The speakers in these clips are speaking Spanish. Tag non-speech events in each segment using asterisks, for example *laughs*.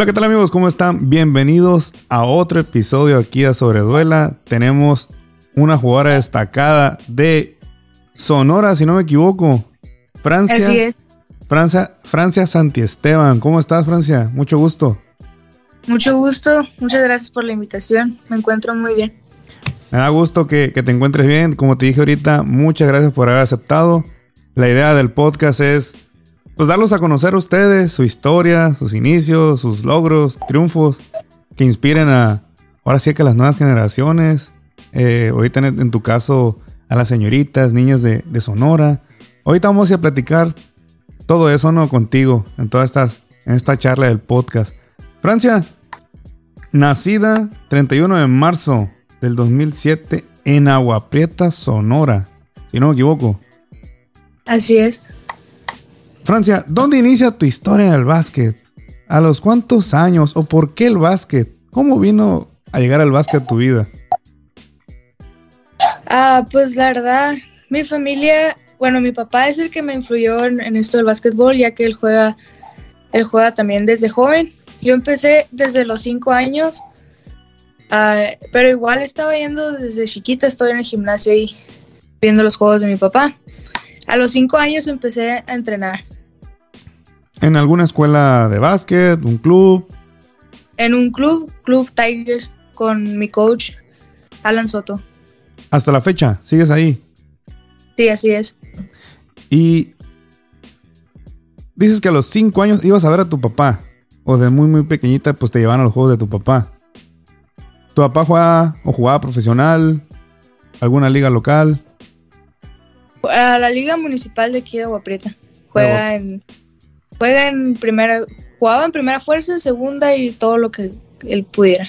Hola, ¿qué tal amigos? ¿Cómo están? Bienvenidos a otro episodio aquí a Sobreduela. Tenemos una jugadora destacada de Sonora, si no me equivoco. Francia. Así es. Francia, Francia Santiesteban. ¿Cómo estás, Francia? Mucho gusto. Mucho gusto. Muchas gracias por la invitación. Me encuentro muy bien. Me da gusto que, que te encuentres bien. Como te dije ahorita, muchas gracias por haber aceptado. La idea del podcast es pues darlos a conocer ustedes, su historia, sus inicios, sus logros, triunfos, que inspiren a, ahora sí que a las nuevas generaciones, eh, ahorita en, tu caso a las señoritas, niñas de, de, Sonora. Ahorita vamos a platicar todo eso, ¿no? Contigo, en estas, en esta charla del podcast. Francia, nacida 31 de marzo del 2007 en Agua Prieta, Sonora, si no me equivoco. Así es. Francia, ¿dónde inicia tu historia en el básquet? ¿A los cuántos años o por qué el básquet? ¿Cómo vino a llegar al básquet a tu vida? Ah, pues la verdad, mi familia, bueno, mi papá es el que me influyó en, esto del básquetbol, ya que él juega, él juega también desde joven. Yo empecé desde los cinco años, uh, pero igual estaba yendo desde chiquita, estoy en el gimnasio ahí viendo los juegos de mi papá. A los cinco años empecé a entrenar. ¿En alguna escuela de básquet, un club? En un club, Club Tigers, con mi coach, Alan Soto. ¿Hasta la fecha? ¿Sigues ahí? Sí, así es. Y dices que a los cinco años ibas a ver a tu papá. O de muy, muy pequeñita, pues te llevaban a los juegos de tu papá. ¿Tu papá jugaba o jugaba profesional? ¿Alguna liga local? A la liga municipal de aquí de Agua Prieta. Juega en, juega en primera, jugaba en primera fuerza, segunda y todo lo que él pudiera.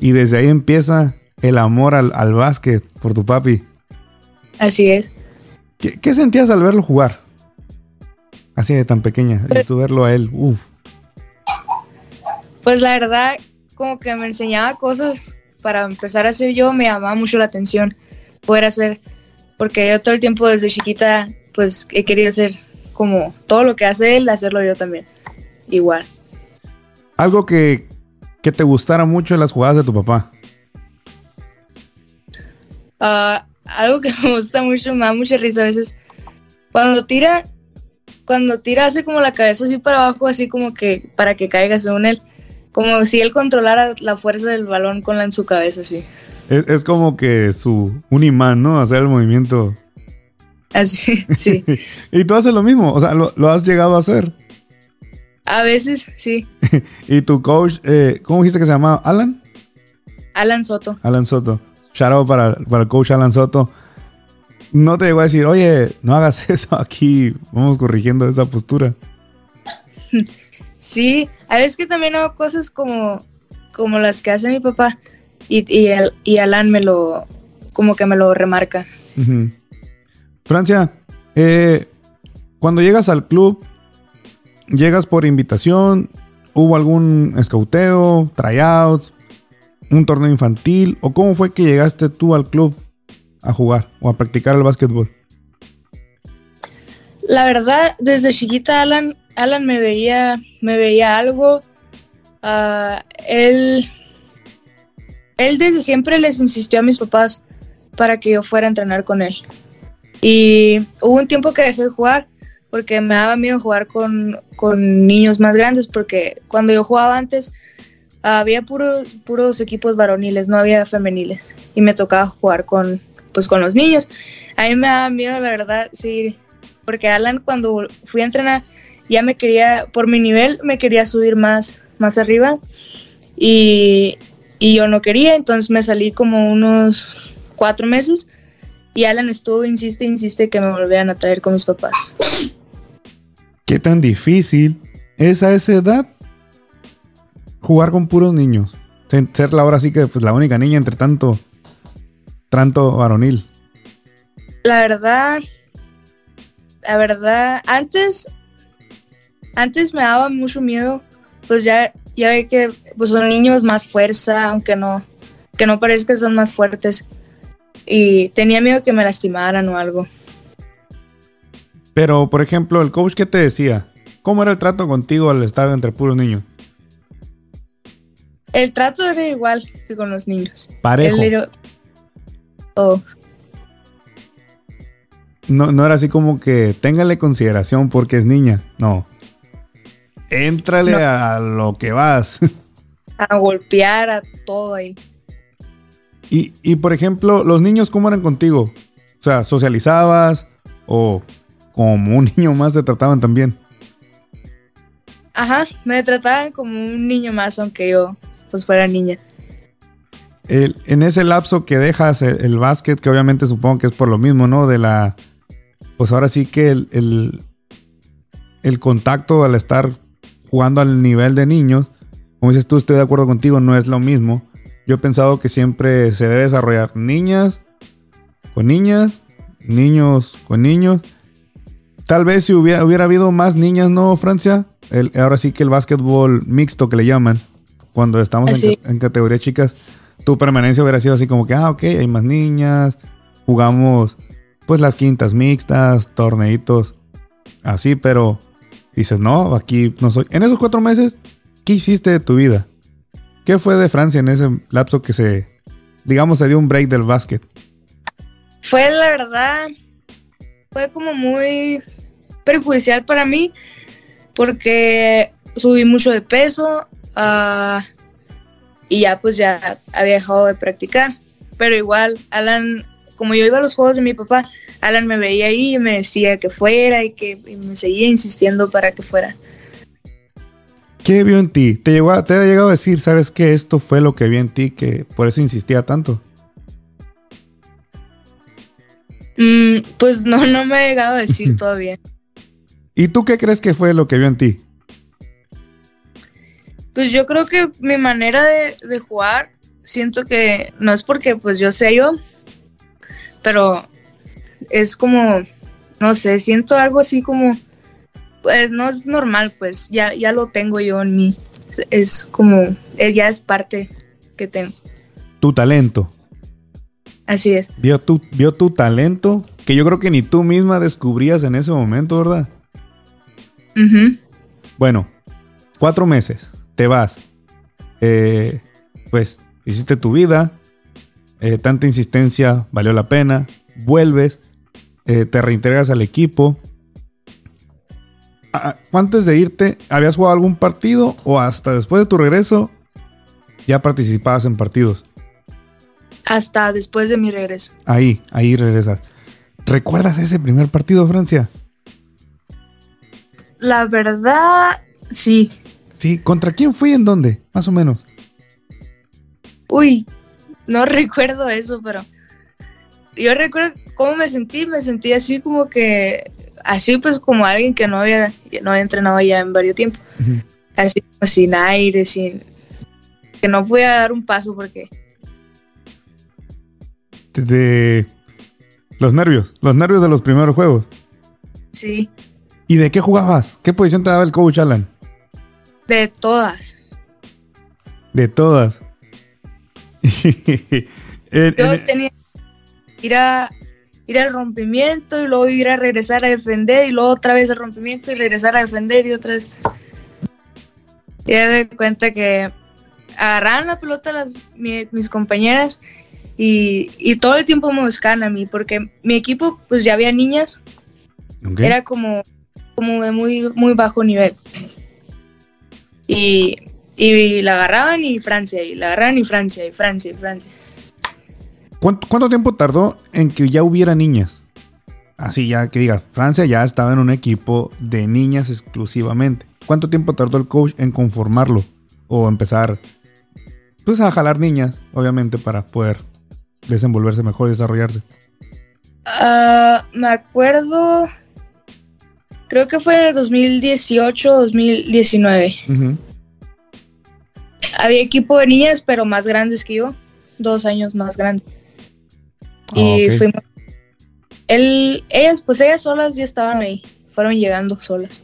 Y desde ahí empieza el amor al, al básquet por tu papi. Así es. ¿Qué, ¿Qué, sentías al verlo jugar? Así de tan pequeña. Y tú verlo a él, uff. Pues la verdad, como que me enseñaba cosas para empezar a hacer yo, me llamaba mucho la atención poder hacer porque yo todo el tiempo desde chiquita pues he querido hacer como todo lo que hace él, hacerlo yo también, igual. Algo que, que te gustara mucho en las jugadas de tu papá. Uh, algo que *laughs* me gusta mucho, me da mucha risa a veces. Cuando tira, cuando tira hace como la cabeza así para abajo, así como que para que caiga según él. Como si él controlara la fuerza del balón con la en su cabeza, así. Es, es, como que su un imán, ¿no? Hacer el movimiento. Así, *laughs* sí. *laughs* y tú haces lo mismo, o sea, lo, lo has llegado a hacer. A veces, sí. *laughs* y tu coach, eh, ¿cómo dijiste que se llamaba? ¿Alan? Alan Soto. Alan Soto. Shout out para, para el coach Alan Soto. No te llegó a decir, oye, no hagas eso aquí, vamos corrigiendo esa postura. Sí, a veces que también hago cosas como, como las que hace mi papá y, y, el, y Alan me lo, como que me lo remarca. Uh -huh. Francia, eh, cuando llegas al club, ¿llegas por invitación? ¿Hubo algún escauteo, tryouts, un torneo infantil? ¿O cómo fue que llegaste tú al club a jugar o a practicar el básquetbol? La verdad, desde chiquita Alan, Alan me veía, me veía algo. Uh, él, él desde siempre les insistió a mis papás para que yo fuera a entrenar con él. Y hubo un tiempo que dejé de jugar porque me daba miedo jugar con, con niños más grandes porque cuando yo jugaba antes había puros, puros equipos varoniles, no había femeniles y me tocaba jugar con, pues, con los niños. A mí me daba miedo, la verdad, sí, porque Alan cuando fui a entrenar ya me quería, por mi nivel, me quería subir más, más arriba y, y yo no quería, entonces me salí como unos cuatro meses y Alan estuvo, insiste, insiste que me volvieran a traer con mis papás. ¿Qué tan difícil es a esa edad jugar con puros niños? Ser la ahora sí que pues, la única niña entre tanto, tanto varonil. La verdad, la verdad, antes, antes me daba mucho miedo, pues ya, ya ve que pues son niños más fuerza, aunque no, que no parezca que son más fuertes y tenía miedo que me lastimaran o algo. Pero, por ejemplo, el coach, ¿qué te decía? ¿Cómo era el trato contigo al estar entre puros niños? El trato era igual que con los niños. Parejo. Era- Oh, No, no era así como que téngale consideración porque es niña. No. Éntrale No. a lo que vas. *laughs* a golpear a todo ahí. y, y, por ejemplo, los niños, ¿cómo eran contigo? O sea, ¿socializabas? ¿O como un *laughs* niño más te trataban también? Ajá, me trataban como un niño más, aunque yo pues fuera niña. El- en ese lapso que dejas el, el básquet, que obviamente supongo que es por lo mismo, ¿no? De la. Pues ahora sí que el, el, el contacto al estar jugando al nivel de niños, como dices tú, estoy de acuerdo contigo, no es lo mismo. Yo he pensado que siempre se debe desarrollar niñas con niñas, niños con niños. Tal vez si hubiera, hubiera habido más niñas, ¿no, Francia? El, ahora sí que el básquetbol mixto que le llaman, cuando estamos en categoría chicas, tu permanencia hubiera sido así como que, ah, ok, hay más niñas, jugamos pues las quintas mixtas, torneitos, así, pero dices, no, aquí no soy. En esos cuatro meses, ¿qué hiciste de tu vida? ¿Qué fue de Francia en ese lapso que se, digamos, se dio un break del básquet? Fue la verdad, fue como muy perjudicial para mí porque subí mucho de peso ah, y ya pues ya había dejado de practicar. Pero igual, Alan, como yo iba a los juegos de mi papá, Alan me veía ahí y me decía que fuera y que y me seguía insistiendo para que fuera. ¿Qué vio en ti? ¿Te, llegó a- ¿Te ha llegado a decir, sabes que esto fue lo que vio en ti, que por eso insistía tanto? Mm, pues no, no me ha llegado a decir *laughs* todavía. ¿Y tú qué crees que fue lo que vio en ti? Pues yo creo que mi manera de, de jugar, siento que no es porque pues yo sé yo, pero es como, no sé, siento algo así como, pues no es normal, pues ya, ya lo tengo yo en mí. Es, como, eh, ya es parte que tengo. Tu talento. Así es. Vio tu, vio tu talento, que yo creo que ni tú misma descubrías en ese momento, ¿verdad? Ujú. Bueno, cuatro meses, te vas. Eh, pues hiciste tu vida, eh, tanta insistencia valió la pena, vuelves, eh, te reintegras al equipo. Ah, Antes de irte, ¿habías jugado algún partido o hasta después de tu regreso ya participabas en partidos? Hasta después de mi regreso. Ahí, ahí regresas. ¿Recuerdas ese primer partido, Francia? La verdad, sí. Sí, ¿contra quién fui y en dónde? Más o menos. Uy, no *laughs* recuerdo eso, pero yo recuerdo cómo me sentí, me sentí así como que, así pues como alguien que no había, no había entrenado ya en varios tiempos, Ujú. así como sin aire, sin, que no podía dar un paso porque, De, de los nervios, los nervios de los primeros juegos. sí, ¿Y de qué jugabas? ¿Qué posición te daba el coach Alan? de todas. De todas. *laughs* En- Yo en- tenía que ir a ir al rompimiento y luego ir a regresar a defender y luego otra vez al rompimiento y regresar a defender y otra vez. Y me di cuenta que agarraban la pelota las, mi- mis compañeras y, y todo el tiempo me buscaban a mí porque mi equipo pues ya había niñas, era como, como de muy, muy bajo nivel. Y, y la agarraban y Francia, y la agarraban y Francia, y Francia, y Francia. ¿Cuánto, cuánto tiempo tardó en que ya hubiera niñas? Así ya que digas, Francia ya estaba en un equipo de niñas exclusivamente. ¿Cuánto tiempo tardó el coach en conformarlo? O empezar, pues a jalar niñas, obviamente, para poder desenvolverse mejor y desarrollarse. Ah, me acuerdo, creo que fue en el 2018 2019. Ujú. Había equipo de niñas, pero más grandes que yo, dos años más grandes. Ah, Y ok. fuimos. Él, ellas, pues ellas solas ya estaban ahí, fueron llegando solas.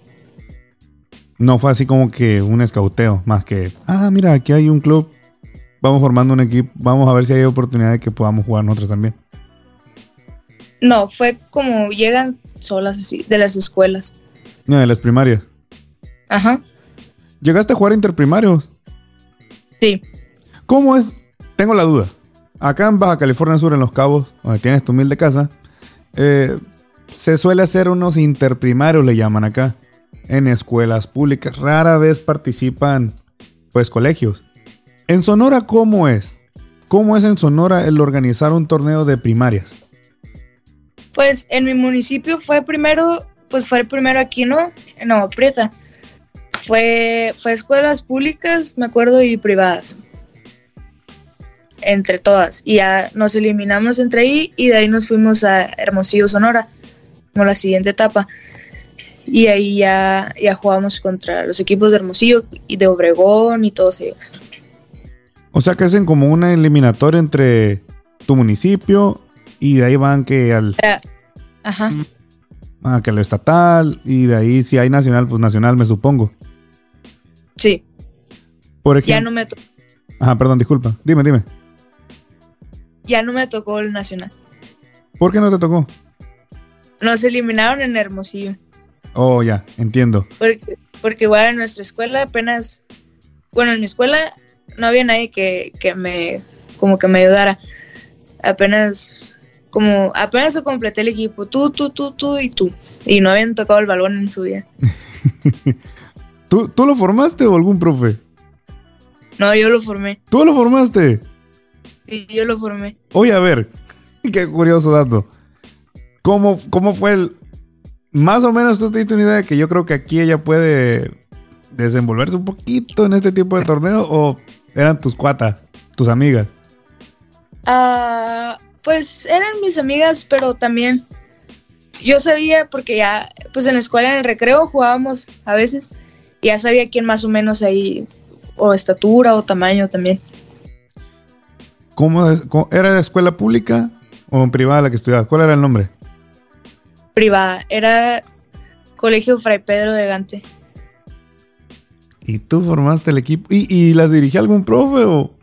No fue así como que un escauteo, más que, ah, mira, aquí hay un club, vamos formando un equipo, vamos a ver si hay oportunidad de que podamos jugar nosotros también. No, fue como llegan solas así, de las escuelas. No, de las primarias. Ajá, ¿Llegaste a jugar interprimarios? Sí. ¿Cómo es? Tengo la duda. Acá en Baja California Sur, en Los Cabos, donde tienes tu humilde casa, eh, se suele hacer unos interprimarios, le llaman acá, en escuelas públicas. Rara vez participan, pues, colegios. En Sonora, ¿cómo es? ¿Cómo es en Sonora el organizar un torneo de primarias? Pues en mi municipio fue primero, pues fue el primero aquí, ¿no? No, Prieta. Fue, fue escuelas públicas, me acuerdo, y privadas. Entre todas. Y ya nos eliminamos entre ahí y de ahí nos fuimos a Hermosillo, Sonora, como la siguiente etapa. Y ahí ya, ya jugamos contra los equipos de Hermosillo y de Obregón y todos ellos. O sea que hacen como una eliminatoria entre tu municipio y de ahí van que al... Ajá. Ah, que al estatal y de ahí si hay nacional, pues nacional me supongo. Sí. Por ejemplo... Ya no me. Ajá, perdón, disculpa. Dime, dime. Ya no me tocó el nacional. ¿Por qué no te tocó? Nos eliminaron en Hermosillo. Oh, ya, entiendo. Porque, porque igual en nuestra escuela apenas, bueno, en mi escuela no había nadie que, que me, como que me ayudara. Apenas, como, apenas se completé el equipo, tú, tú, tú, tú y tú. Y no habían tocado el balón en su vida. *laughs* ¿Tú, ¿Tú lo formaste o algún profe? No, yo lo formé. ¿Tú lo formaste? Sí, yo lo formé. Oye, a ver, *laughs* qué curioso dato. ¿Cómo, cómo fue el, más o menos tú te diste una idea de que yo creo que aquí ella puede desenvolverse un poquito en este tipo de torneo o eran tus cuatas, tus amigas? Ah, pues eran mis amigas, pero también yo sabía porque ya, pues en la escuela en el recreo jugábamos a veces, ya sabía quién más o menos ahí, o estatura o tamaño también. ¿Cómo, era de escuela pública o en privada la que estudiabas? ¿Cuál era el nombre? Privada, era Colegio Fray Pedro de Gante. ¿Y tú formaste el equipo? ¿Y, y las dirigía algún profe o...?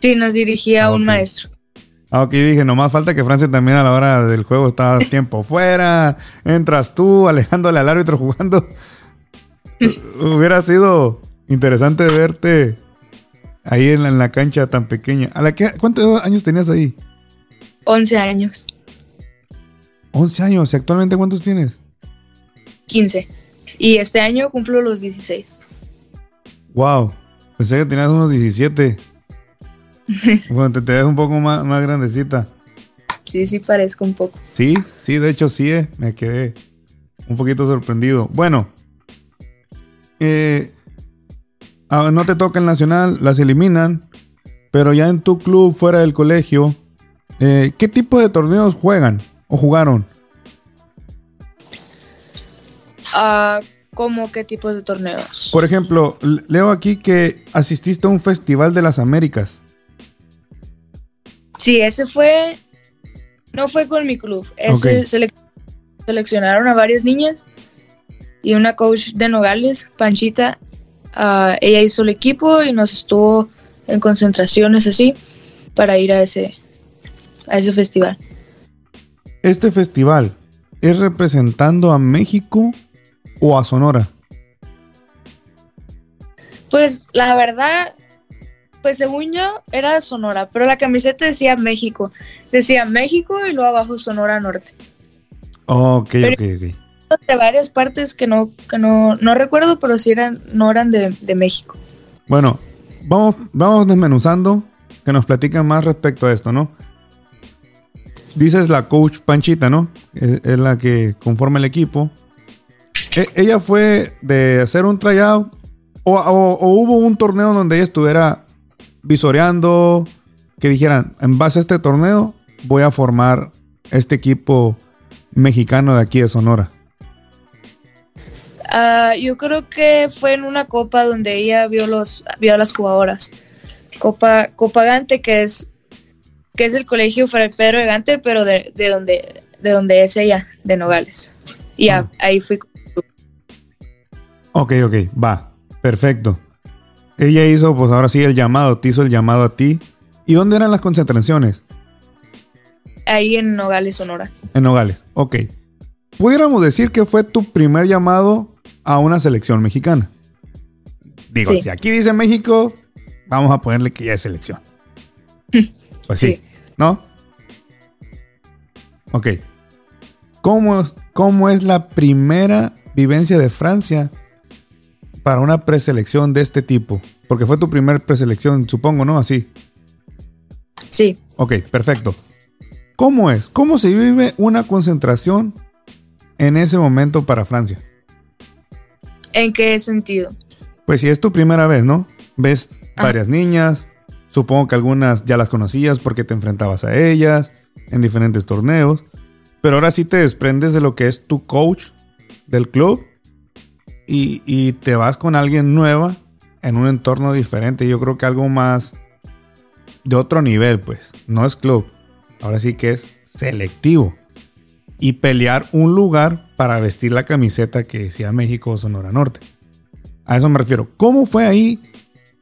Sí, nos dirigía Ah, un maestro. Ah, ok, dije, nomás falta que Francia también a la hora del juego está tiempo *laughs* fuera, entras tú, alejándole al árbitro jugando. Hubiera sido interesante verte ahí en la, en la cancha tan pequeña. ¿A la que, ¿Cuántos años tenías ahí? 11 años, 11 años. ¿Y actualmente cuántos tienes? 15. Y este año cumplo los 16. Wow. Pensé que tenías unos 17. *laughs* bueno, te, te ves un poco más, más grandecita. Sí, sí parezco un poco. Sí, sí, de hecho sí, eh, me quedé un poquito sorprendido. Bueno, eh, no te toca el nacional, las eliminan, pero ya en tu club fuera del colegio, eh, ¿qué tipo de torneos juegan o jugaron? Ah, ¿Cómo qué tipos de torneos? Por ejemplo, leo aquí que asististe a un festival de las Américas. Sí, ese fue. No fue con mi club. Ese seleccionaron a varias niñas y una coach de Nogales, Panchita. ah, ella hizo el equipo y nos estuvo en concentraciones así para ir a ese, a ese festival. ¿Este festival es representando a México o a Sonora? Pues la verdad, pues según yo era Sonora, pero la camiseta decía México. Decía México y luego abajo Sonora Norte. Ok, Pero- ok, ok. De varias partes que no, que no, no recuerdo, pero sí eran, no eran de, de México. Bueno, vamos, vamos desmenuzando, que nos platican más respecto a esto, ¿no? Dices la coach Panchita, ¿no? Es, la que conforma el equipo. E- ella fue de hacer un tryout o- o hubo un torneo donde ella estuviera visoreando, que dijeran, en base a este torneo voy a formar este equipo mexicano de aquí de Sonora. Ah, yo creo que fue en una copa donde ella vio los vio a las jugadoras. Copa Copa Gante que es que es el colegio Fray Pedro de Gante, pero de, de donde de donde es ella, de Nogales. Y a- Ah. ahí fui. Ok, ok, va, perfecto. Ella hizo, pues ahora sí, el llamado, te hizo el llamado a ti. ¿Y dónde eran las concentraciones? Ahí en Nogales, Sonora. En Nogales, ok. Pudiéramos decir que fue tu primer llamado a una selección mexicana. Digo, Sí. si aquí dice México, vamos a ponerle que ya es selección. *laughs* Pues sí, Sí. ¿no? Ok. ¿Cómo, ¿Cómo es la primera vivencia de Francia para una preselección de este tipo? Porque fue tu primer preselección, supongo, ¿no? Así. Sí. Ok, perfecto. ¿Cómo es? ¿Cómo se vive una concentración en ese momento para Francia? ¿En qué sentido? Pues si es tu primera vez, ¿no? Ves Ah. varias niñas, supongo que algunas ya las conocías porque te enfrentabas a ellas en diferentes torneos, pero ahora sí te desprendes de lo que es tu coach del club y, y te vas con alguien nueva en un entorno diferente. Yo creo que algo más de otro nivel, pues. No es club, ahora sí que es selectivo. Y pelear un lugar para vestir la camiseta que decía México o Sonora Norte. A eso me refiero. ¿Cómo fue ahí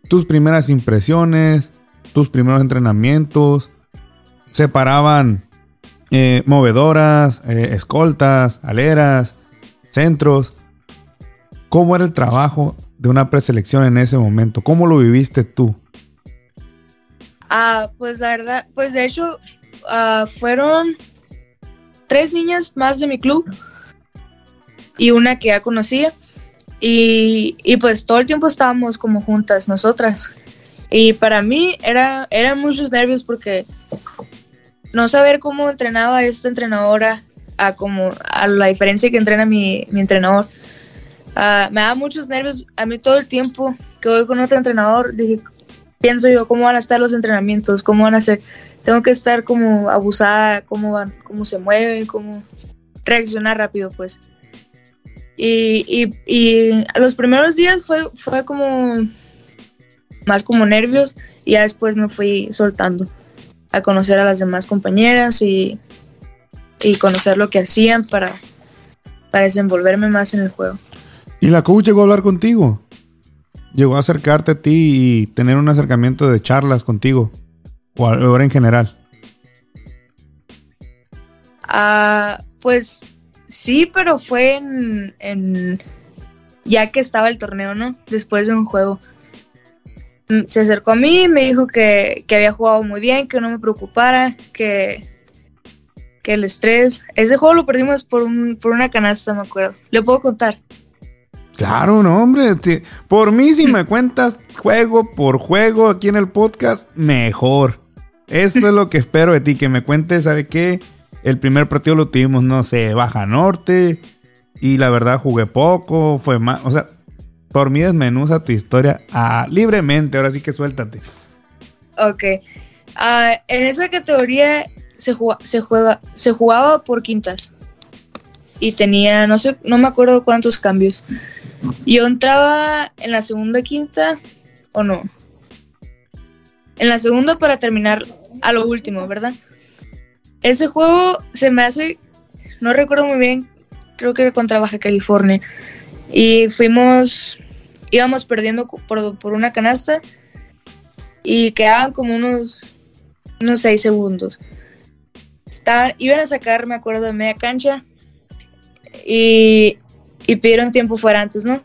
tus primeras impresiones, tus primeros entrenamientos? ¿Se paraban eh, movedoras, eh, escoltas, aleras, centros? ¿Cómo era el trabajo de una preselección en ese momento? ¿Cómo lo viviste tú? Ah, pues la verdad, pues de hecho, ah, fueron tres niñas más de mi club y una que ya conocía. Y, y pues todo el tiempo estábamos como juntas nosotras. Y para mí era, eran muchos nervios porque no saber cómo entrenaba esta entrenadora a como a la diferencia que entrena mi, mi entrenador. Ah, me da muchos nervios a mí todo el tiempo que voy con otro entrenador. Dije, pienso yo, ¿cómo van a estar los entrenamientos? ¿Cómo van a ser? Tengo que estar como abusada, cómo van, cómo se mueven, cómo reaccionar rápido, pues. Y, y, y los primeros días fue, fue como más como nervios y ya después me fui soltando a conocer a las demás compañeras y, y conocer lo que hacían para, para desenvolverme más en el juego. ¿Y la coach llegó a hablar contigo? ¿Llegó a acercarte a ti y tener un acercamiento de charlas contigo? ¿O ahora en general? Ah, pues sí, pero fue en, en- ya que estaba el torneo, ¿no? Después de un juego. Mm, Se acercó a mí me dijo que, que había jugado muy bien, que no me preocupara, que, que el estrés. Ese juego lo perdimos por, un, por una canasta, me acuerdo. Le puedo contar. Claro, no, hombre. por mí, si me cuentas juego por juego aquí en el podcast, mejor. Eso es lo que espero de ti, que me cuentes, ¿sabe qué? El primer partido lo tuvimos, no sé, Baja Norte. Y la verdad jugué poco, fue más. O sea, por mí desmenuza tu historia ah, libremente. Ahora sí que suéltate. Ok. Ah, en esa categoría se, juga- se, juega, se jugaba por quintas. Y tenía, no sé, no me acuerdo cuántos cambios. Yo entraba en la segunda quinta o no. En la segunda para terminar a lo último, ¿verdad? Ese juego se me hace, no recuerdo muy bien, creo que contra Baja California. Y fuimos, íbamos perdiendo por, por una canasta y quedaban como unos, unos seis segundos. Estaban, iban a sacar, me acuerdo, de media cancha y, y pidieron tiempo fuera antes, ¿no?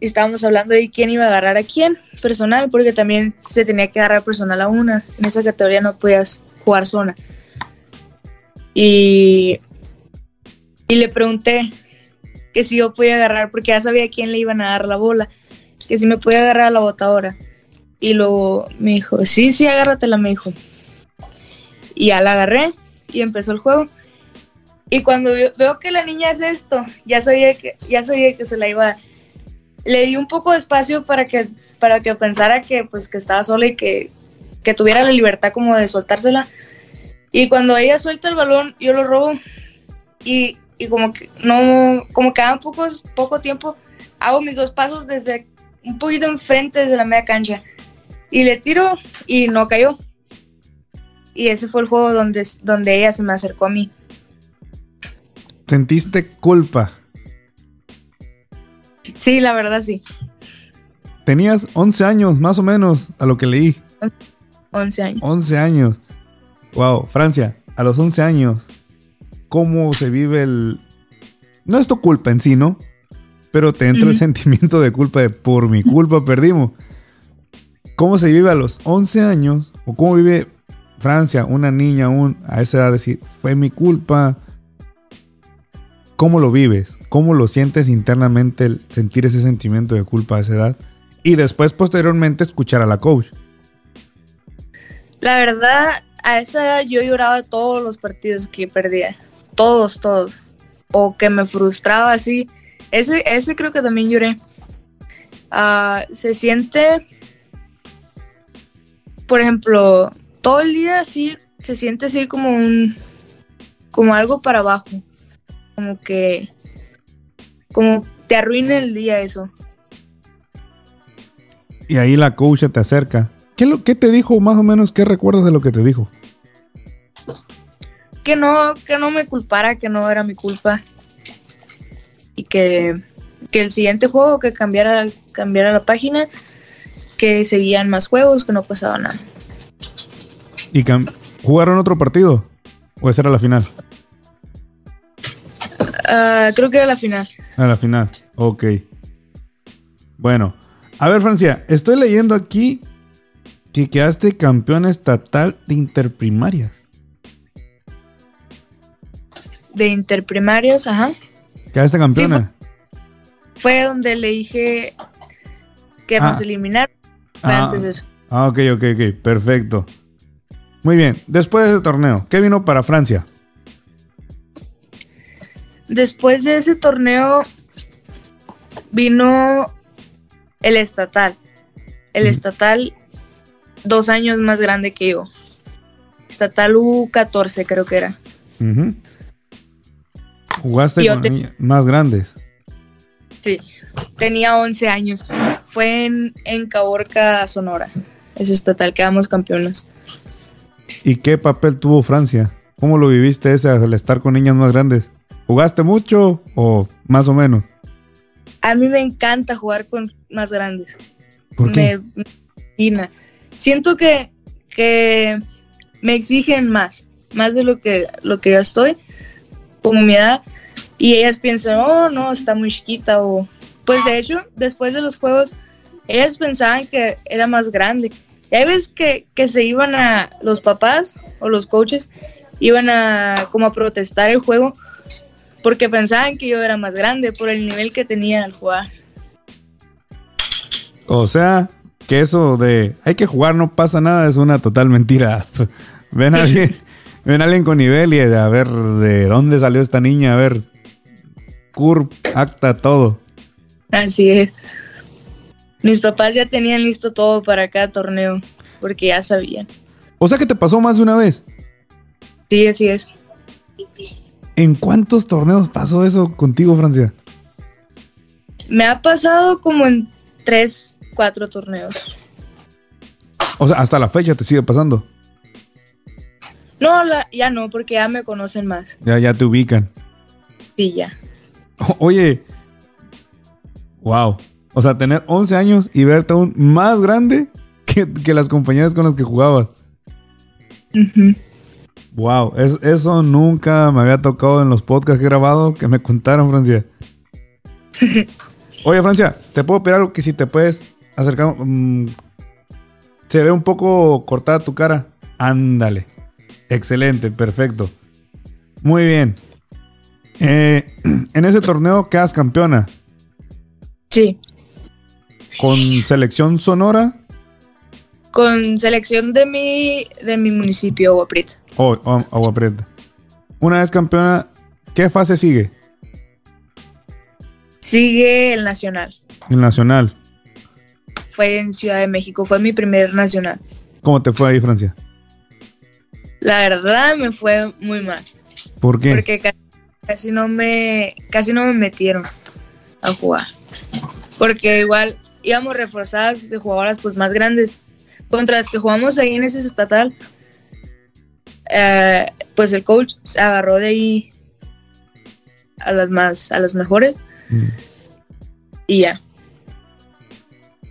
Y estábamos hablando de quién iba a agarrar a quién, personal, porque también se tenía que agarrar personal a una. En esa categoría no podías jugar zona. Y, y le pregunté que si yo podía agarrar, porque ya sabía quién le iban a dar la bola, que si me podía agarrar a la botadora. Y luego me dijo, sí, sí, agárratela, me dijo. Y ya la agarré y empezó el juego. Y cuando veo, que la niña hace esto, ya sabía que, ya sabía que se la iba. Le di un poco de espacio para que, para que pensara que, pues, que estaba sola y que, que tuviera la libertad como de soltársela. Y cuando ella suelta el balón, yo lo robo. Y, y como que no, como pocos, poco tiempo, hago mis dos pasos desde un poquito enfrente, desde la media cancha. Y le tiro y no cayó. Y ese fue el juego donde, donde ella se me acercó a mí. ¿Sentiste culpa? Sí, la verdad sí. Tenías 11 años, más o menos, a lo que leí. 11 años. 11 años. Wow, Francia, a los 11 años, ¿cómo se vive el... No es tu culpa en sí, ¿no? Pero te entra el sentimiento de culpa de por mi culpa perdimos. ¿cómo se vive a los 11 años? ¿O cómo vive Francia, una niña aún a esa edad? Decir, fue mi culpa. ¿Cómo lo vives? ¿Cómo lo sientes internamente sentir ese sentimiento de culpa a esa edad? Y después, posteriormente, escuchar a la coach. La verdad, a esa edad yo lloraba todos los partidos que perdía. Todos, todos. O que me frustraba así. Ese, ese creo que también lloré. Ah, se siente, por ejemplo, todo el día así, se siente así como un, como algo para abajo. Como que, como te arruina el día eso. Y ahí la coach te acerca. ¿Qué, lo, ¿Qué te dijo más o menos? ¿Qué recuerdas de lo que te dijo? Que no, que no me culpara, que no era mi culpa. Y que, que el siguiente juego que cambiara, cambiara la página, que seguían más juegos, que no pasaba nada. ¿Y jugaron otro partido? ¿O esa era la final? Uh, creo que era la final. A la final, ok. Bueno, a ver, Francia, estoy leyendo aquí que quedaste campeón estatal de interprimarias. De interprimarias, ajá. ¿Quedaste campeona? Sí, fue, donde le dije que ah. nos eliminaron. ah, antes de eso. Ah, ok, ok, ok, perfecto. Muy bien, después de ese torneo, ¿qué vino para Francia? Después de ese torneo vino el estatal. El estatal, dos años más grande que yo. Estatal U14 creo que era. ¿Jugaste con niñas más grandes? Sí, tenía 11 años. Fue en, en Caborca, Sonora. Ese estatal, quedamos campeones. ¿Y qué papel tuvo Francia? ¿Cómo lo viviste ese al estar con niñas más grandes? ¿Jugaste mucho o más o menos? A mí me encanta jugar con más grandes. ¿Por qué? Me, Siento que, que me exigen más, más de lo que, lo que yo estoy, como mi edad, y ellas piensan, oh, no, está muy chiquita, o... Pues de hecho, después de los juegos, ellas pensaban que era más grande. Y hay veces que, que se iban a, los papás o los coaches, iban a como a protestar el juego porque pensaban que yo era más grande por el nivel que tenía al jugar. O sea, que eso de hay que jugar, no pasa nada, es una total mentira. *laughs* ven a alguien, *laughs* ven a alguien con nivel y a ver de dónde salió esta niña, a ver, curp, acta, todo. Así es. Mis papás ya tenían listo todo para cada torneo, porque ya sabían. O sea que te pasó más de una vez. Sí, así es. ¿En cuántos torneos pasó eso contigo, Francia? Me ha pasado como en tres, cuatro torneos. O sea, hasta la fecha te sigue pasando. No, ya no, porque ya me conocen más. Ya, ya te ubican. Sí, ya. *laughs* oye, wow. O sea, tener 11 años y verte aún más grande que, las compañeras con las que jugabas. Wow, eso nunca me había tocado en los podcasts que he grabado que me contaron, Francia. *laughs* Oye, Francia, te puedo pedir algo que si te puedes acercar. Mm, se ve un poco cortada tu cara. Ándale. Excelente, perfecto. Muy bien. Eh, *clears throat* en ese torneo quedas campeona. Sí. ¿Con selección sonora? Con selección de mi, de mi municipio, Agua Prieta. Oh, oh, Agua Prieta. Una vez campeona, ¿qué fase sigue? Sigue el nacional. El nacional. Fue en Ciudad de México, fue mi primer nacional. ¿Cómo te fue ahí, Francia? La verdad me fue muy mal. ¿Por qué? Porque casi no me, casi no me metieron a jugar. Porque igual íbamos reforzadas de jugadoras pues más grandes contra las que jugamos ahí en ese estatal, eh, pues el coach se agarró de ahí a las más, a las mejores. Mm. Y ya.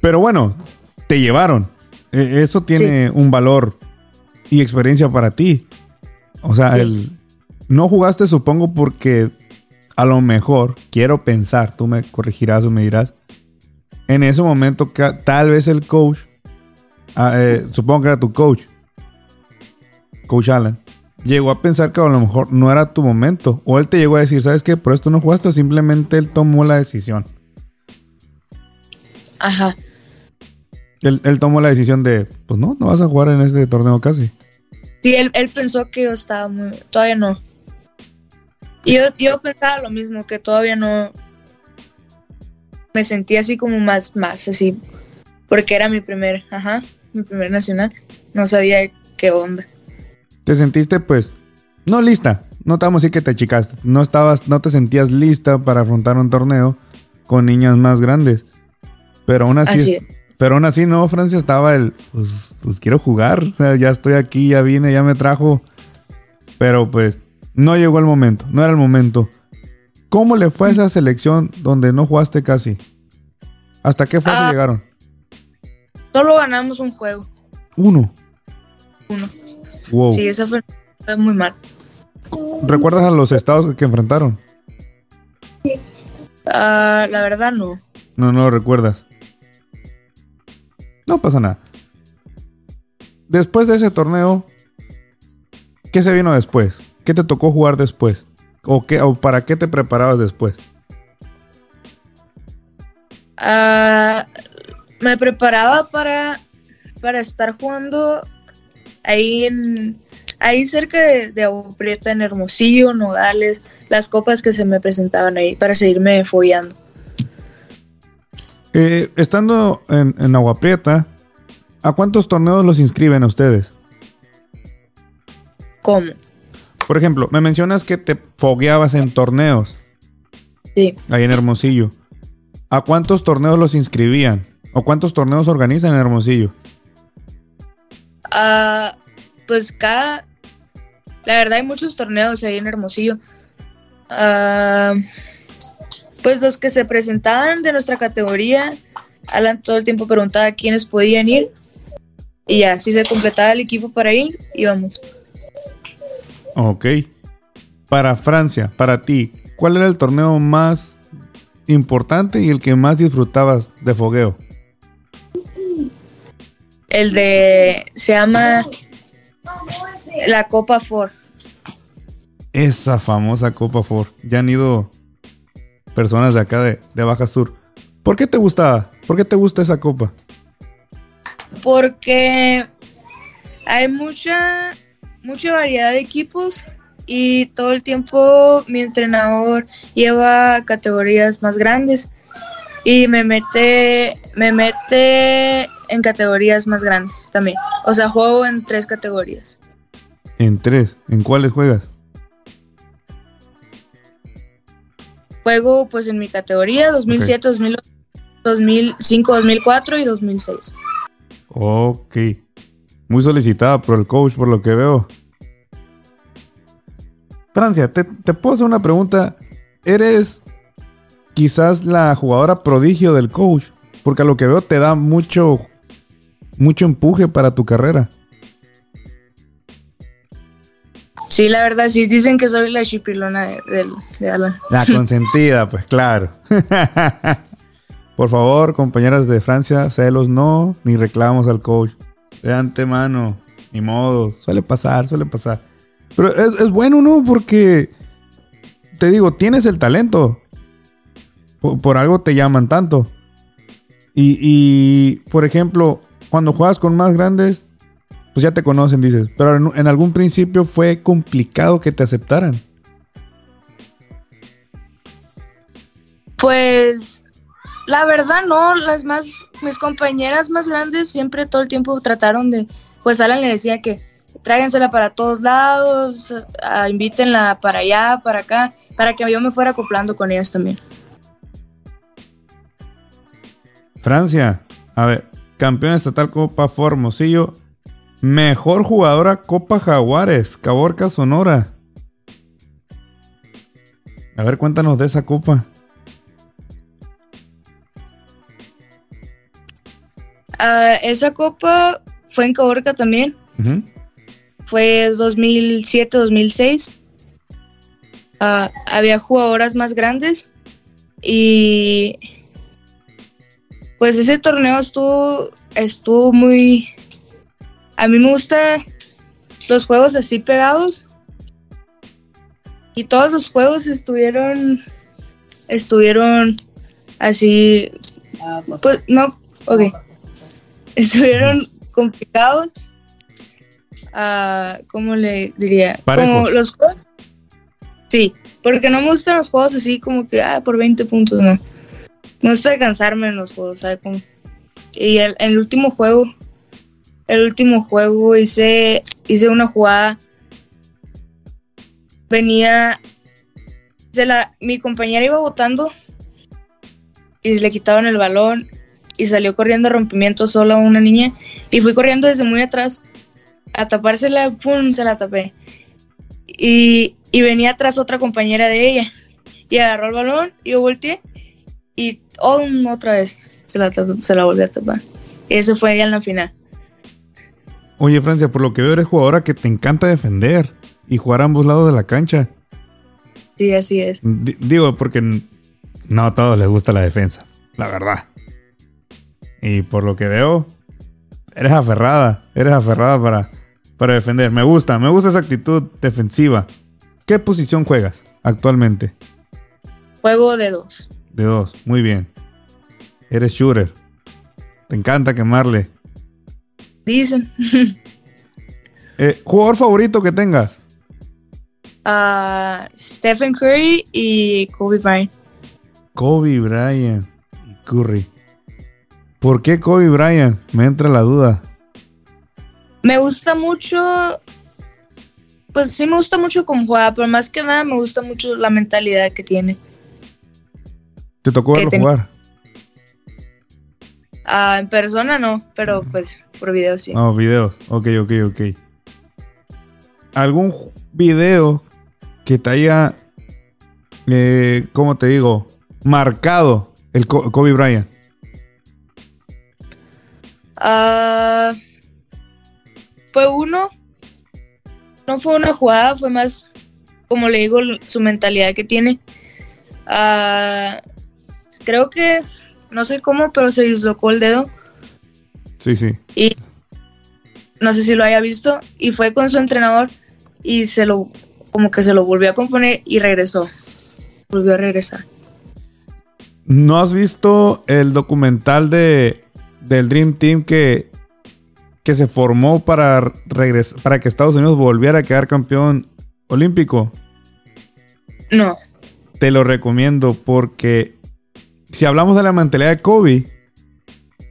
Pero bueno, te llevaron. E, eso tiene un valor y experiencia para ti. O sea, el, no jugaste supongo porque a lo mejor, quiero pensar, tú me corregirás o me dirás, en ese momento tal vez el coach ah, eh, supongo que era tu coach, coach Alan, llegó a pensar que a lo mejor no era tu momento. O él te llegó a decir, ¿sabes qué? Por esto no jugaste, simplemente él tomó la decisión. Ajá. Él, él tomó la decisión de, pues no, no vas a jugar en este torneo casi. Sí, él, él pensó que yo estaba muy... Todavía no. Y yo, yo pensaba lo mismo, que todavía no... Me sentía así como más, más así. Porque era mi primer, ajá, mi primer nacional. No sabía qué onda. Te sentiste, pues, no lista. No te vamos a decir que te achicaste. No estabas, no te sentías lista para afrontar un torneo con niñas más grandes. Pero aún así, Así es- es. pero aún así, no, Francia estaba el, pues, pues quiero jugar. O sea, ya estoy aquí, ya vine, ya me trajo. Pero pues, no llegó el momento, no era el momento. ¿Cómo le fue a esa selección donde no jugaste casi? ¿Hasta qué fase Ah. llegaron? Solo ganamos un juego. Uno. Uno. Wow. Sí, eso fue, fue muy mal. ¿Recuerdas a los estados que enfrentaron? Ah, la verdad no. No, no lo recuerdas. No pasa nada. Después de ese torneo, ¿qué se vino después? ¿Qué te tocó jugar después? ¿O, qué, o para qué te preparabas después? Ah, me preparaba para, para estar jugando ahí en ahí cerca de, de Agua Prieta, en Hermosillo, Nogales, las copas que se me presentaban ahí para seguirme follando. Eh, estando en, en Agua Prieta, ¿a cuántos torneos los inscriben a ustedes? ¿Cómo? Por ejemplo, me mencionas que te fogueabas en torneos Sí. ahí en Hermosillo. ¿A cuántos torneos los inscribían? ¿O cuántos torneos organizan en Hermosillo? Ah, pues cada. La verdad, hay muchos torneos ahí en Hermosillo. Ah, pues los que se presentaban de nuestra categoría, Alan todo el tiempo preguntaba quiénes podían ir. Y ya, si se completaba el equipo para ir, íbamos. Ok. Para Francia, para ti, ¿cuál era el torneo más importante y el que más disfrutabas de fogueo? El de. Se llama. La Copa Ford. Esa famosa Copa Ford. Ya han ido personas de acá de, de Baja Sur. ¿Por qué te gustaba? ¿Por qué te gusta esa copa? porque hay mucha mucha variedad de equipos y todo el tiempo mi entrenador lleva categorías más grandes y me mete me mete en categorías más grandes también. O sea, juego en tres categorías. En tres. ¿En cuáles juegas? Juego pues en mi categoría 2007, 2008, 2005, 2004 y 2006. Ok. Muy solicitada por el coach, por lo que veo. Francia, te, te puedo hacer una pregunta. ¿Eres quizás la jugadora prodigio del coach? Porque a lo que veo te da mucho, mucho empuje para tu carrera. Sí, la verdad, sí, dicen que soy la chipilona de, de- de Alan. La *laughs* consentida, pues claro. *laughs* Por favor, compañeras de Francia, celos no, ni reclamos al coach. De antemano, ni modo. Suele pasar, suele pasar. Pero es, es bueno, ¿no? Porque, te digo, tienes el talento. Por, por algo te llaman tanto. Y, y, por ejemplo, cuando juegas con más grandes, pues ya te conocen, dices. Pero en, en algún principio fue complicado que te aceptaran. Pues la verdad no, las más, mis compañeras más grandes siempre todo el tiempo trataron de, pues Alan le decía que tráigansela para todos lados, invítenla para allá, para acá, para que yo me fuera acoplando con ellas también. Francia, a ver, campeón estatal Copa Formosillo, mejor jugadora Copa Jaguares, Caborca Sonora. A ver, cuéntanos de esa copa. Ah, esa copa fue en Caborca también, Ujú. fue 2007-2006. Ah, había jugadoras más grandes y pues ese torneo estuvo, estuvo muy, a mí me gustan los juegos así pegados. Y todos los juegos estuvieron, estuvieron así, pues no, ok, estuvieron complicados. Uh, ¿Cómo le diría? Como los juegos. Sí, porque no me gustan los juegos así como que, ah, por 20 puntos, no. Me gusta cansarme en los juegos, ¿sabes? Y el, el último juego, el último juego hice, hice una jugada. Venía, se la, mi compañera iba votando y le quitaban el balón y salió corriendo a rompimiento solo una niña y fui corriendo desde muy atrás a tapársela, pum, se la tapé. Y, y venía atrás otra compañera de ella y agarró el balón y yo volteé y oh, otra vez se la, se la volví a tapar. Y eso fue ya en la final. Oye, Francia, por lo que veo eres jugadora que te encanta defender y jugar a ambos lados de la cancha. Sí, así es. digo, porque no a todos les gusta la defensa, la verdad. Y por lo que veo, eres aferrada, eres aferrada para, para defender. Me gusta, me gusta esa actitud defensiva. ¿Qué posición juegas actualmente? Juego de dos. De dos, muy bien. Eres shooter. Te encanta quemarle. Dicen. *laughs* eh, ¿Jugador favorito que tengas? Uh, Stephen Curry y Kobe Bryant. Kobe Bryant y Curry. ¿Por qué Kobe Bryant? Me entra la duda. Me gusta mucho. Pues sí, me gusta mucho como juega, pero más que nada me gusta mucho la mentalidad que tiene. ¿Te tocó verlo jugar? Ah, en persona no, pero pues por video sí. Oh, video. Ok, ok, ok. ¿Algún video que te haya, eh, ¿cómo te digo? Marcado el Kobe Bryant. Ah, fue uno. No fue una jugada, fue más, como le digo, su mentalidad que tiene. Ah, creo que, no sé cómo, pero se dislocó el dedo. Sí, sí. Y no sé si lo haya visto. Y fue con su entrenador y se lo, como que se lo volvió a componer y regresó. Volvió a regresar. ¿No has visto el documental de del Dream Team que, que se formó para, para que Estados Unidos volviera a quedar campeón olímpico? No. Te lo recomiendo porque si hablamos de la mentalidad de Kobe,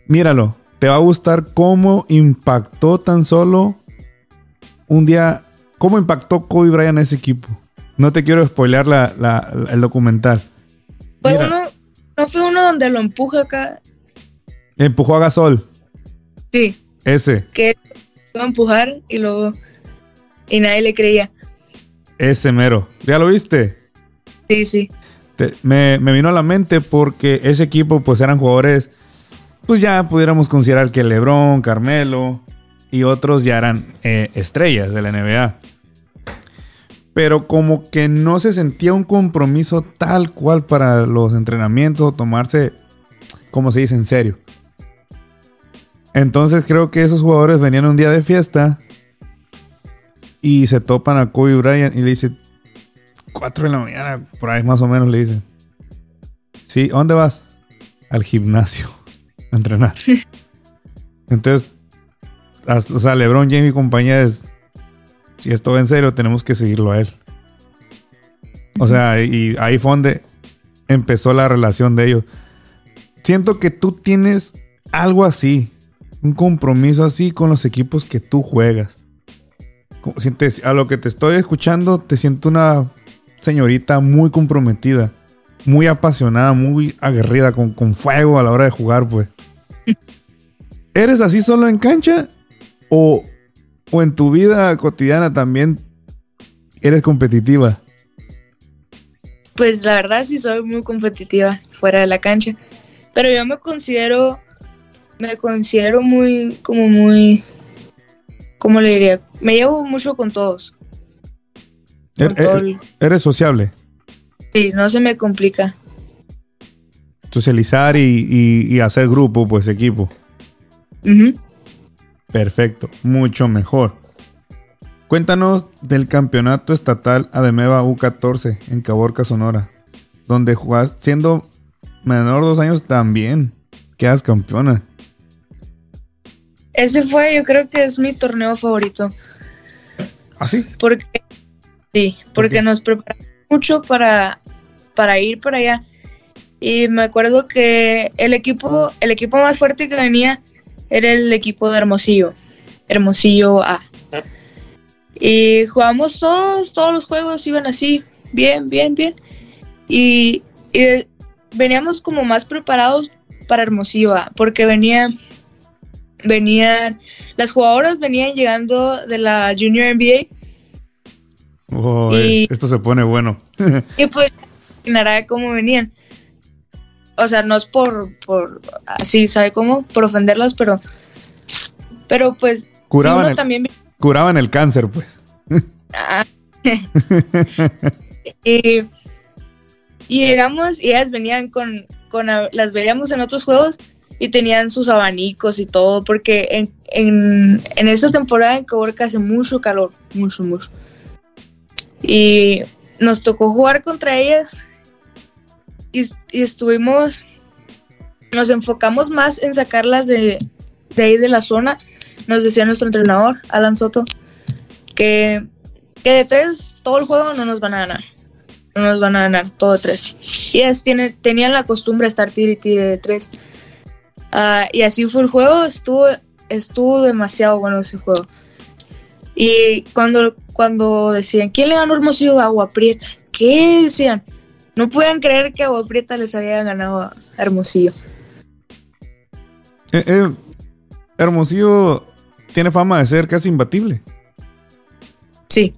míralo, te va a gustar cómo impactó tan solo un día, cómo impactó Kobe Bryant en ese equipo. No te quiero spoilear la, el documental. Fue uno, no fue uno donde lo empuja acá Empujó a Gasol. Sí. Ese. Que iba a empujar y luego. Y nadie le creía. Ese mero. ¿Ya lo viste? Sí, sí. Me, vino a la mente porque ese equipo, pues eran jugadores. Pues ya pudiéramos considerar que LeBron, Carmelo y otros ya eran eh, estrellas de la NBA. Pero como que no se sentía un compromiso tal cual para los entrenamientos, tomarse, como se dice, en serio. Entonces creo que esos jugadores venían un día de fiesta y se topan a Kobe Bryant y le dicen 4 de la mañana, por ahí más o menos le dicen. Sí, ¿a dónde vas? Al gimnasio a entrenar. *laughs* Entonces, o sea, LeBron James y compañía es, si esto va en serio, tenemos que seguirlo a él. O sea, y ahí fue donde empezó la relación de ellos. Siento que tú tienes algo así un compromiso así con los equipos que tú juegas. a lo que te estoy escuchando, te siento una señorita muy comprometida, muy apasionada, muy aguerrida, con, con fuego a la hora de jugar, pues. *laughs* ¿Eres así solo en cancha? ¿O, o en tu vida cotidiana también eres competitiva? Pues la verdad sí soy muy competitiva fuera de la cancha. Pero yo me considero me considero muy, como muy, ¿cómo le diría? Me llevo mucho con todos. Er, er, ¿Eres sociable? Sí, no se me complica. Socializar y, hacer grupo, pues equipo. Perfecto, mucho mejor. Cuéntanos del campeonato estatal Ademeva U14 en Caborca, Sonora, donde jugás siendo menor dos años también. Quedas campeona. Ese fue, yo creo que es mi torneo favorito. ¿Ah, sí? Porque, sí, porque nos preparamos mucho para, para ir para allá. Y me acuerdo que el equipo, el equipo más fuerte que venía era el equipo de Hermosillo. Hermosillo A. Y jugamos todos, todos los juegos iban así, bien, bien, bien. Y, y veníamos como más preparados para Hermosillo A, porque venían venían, las jugadoras venían llegando de la Junior NBA. Oh, eh, esto se pone bueno. y pues, imaginará cómo venían. O sea, no es por, por así, ¿sabe cómo? Por ofenderlas, pero, pero pues, curaban, el, también... curaban el cáncer, pues. Ah. *laughs* y, y llegamos y ellas venían con, con, las veíamos en otros juegos y tenían sus abanicos y todo, porque en, en, en esta temporada en Caborca hace mucho calor, mucho, mucho. Y nos tocó jugar contra ellas y, y estuvimos, nos enfocamos más en sacarlas de, de ahí de la zona. Nos decía nuestro entrenador, Alan Soto, que, que de tres todo el juego no nos van a ganar. No nos van a ganar todo de tres. Y ellas tiene, tenían la costumbre de estar tire y tire de tres. Ah, y así fue el juego, estuvo, estuvo demasiado bueno ese juego. Y cuando, cuando decían, ¿quién le ganó Hermosillo a Agua Prieta? ¿Qué decían? No pueden creer que Agua Prieta les había ganado a Hermosillo. Eh, eh, Hermosillo tiene fama de ser casi imbatible. Sí.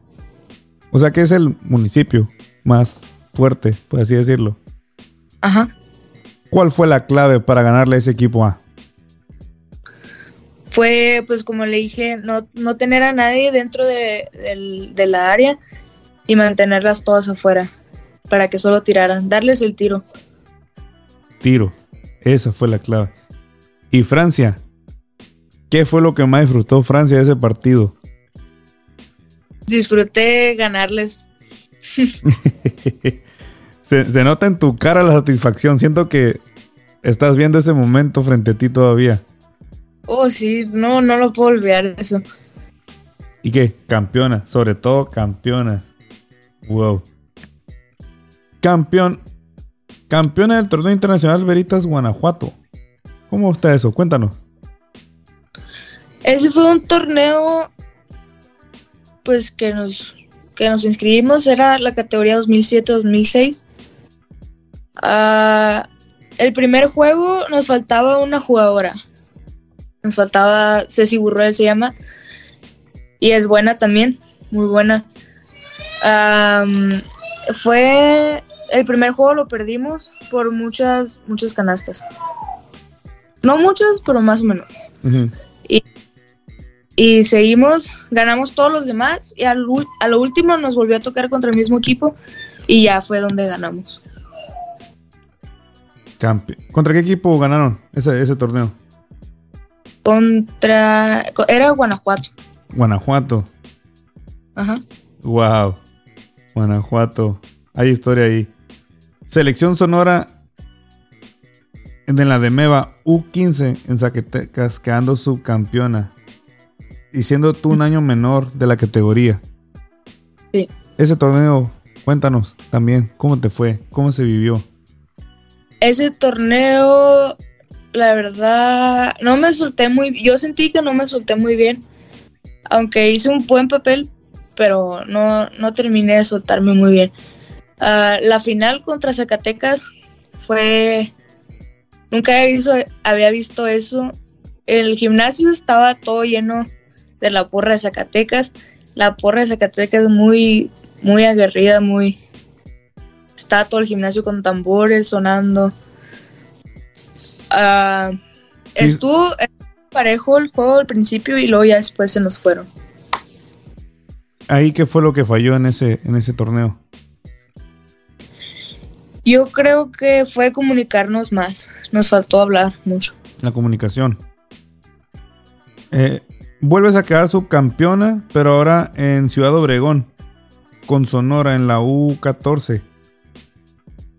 O sea que es el municipio más fuerte, por así decirlo. Ajá. ¿Cuál fue la clave para ganarle a ese equipo A? Fue, pues como le dije, no, tener a nadie dentro de, la área y mantenerlas todas afuera para que solo tiraran, darles el tiro. Tiro, esa fue la clave. ¿Y Francia? ¿Qué fue lo que más disfrutó Francia de ese partido? Disfruté ganarles. *laughs* Se, nota en tu cara la satisfacción. Siento que estás viendo ese momento frente a ti todavía. Oh, sí, no, no lo puedo olvidar eso. ¿Y qué? Campeona, sobre todo campeona. Wow. Campeón. Campeona del torneo internacional Veritas Guanajuato. ¿Cómo está eso? Cuéntanos. Ese fue un torneo, pues que nos, que nos inscribimos, era la categoría 2007-2006. Ah, el primer juego nos faltaba una jugadora. Nos faltaba Ceci Burruel se llama. Y es buena también, muy buena. fue el primer juego lo perdimos por muchas muchas canastas. No muchas, pero más o menos. y, y, seguimos, ganamos todos los demás y al, a lo último nos volvió a tocar contra el mismo equipo y ya fue donde ganamos. ¿Contra qué equipo ganaron ese, ese torneo? Contra. Era Guanajuato. Guanajuato. Ajá. Wow. Guanajuato. Hay historia ahí. Selección Sonora en la de Meva U15 en Zacatecas, quedando subcampeona. Y siendo tú un año menor de la categoría. Sí. Ese torneo, cuéntanos también, ¿cómo te fue? ¿Cómo se vivió? ese torneo, la verdad, no me solté muy Yo sentí que no me solté muy bien. Aunque hice un buen papel, pero no, no terminé de soltarme muy bien. Ah, la final contra Zacatecas fue. Nunca había visto, había visto eso. El gimnasio estaba todo lleno de la porra de Zacatecas. La porra de Zacatecas muy, muy aguerrida, muy, está todo el gimnasio con tambores sonando. Ah, estuvo parejo el juego al principio y luego ya después se nos fueron. ¿Ahí qué fue lo que falló en ese, en ese torneo? Yo creo que fue comunicarnos más. Nos faltó hablar mucho. La comunicación. Eh, vuelves a quedar subcampeona, pero ahora en Ciudad Obregón, con Sonora en la U14.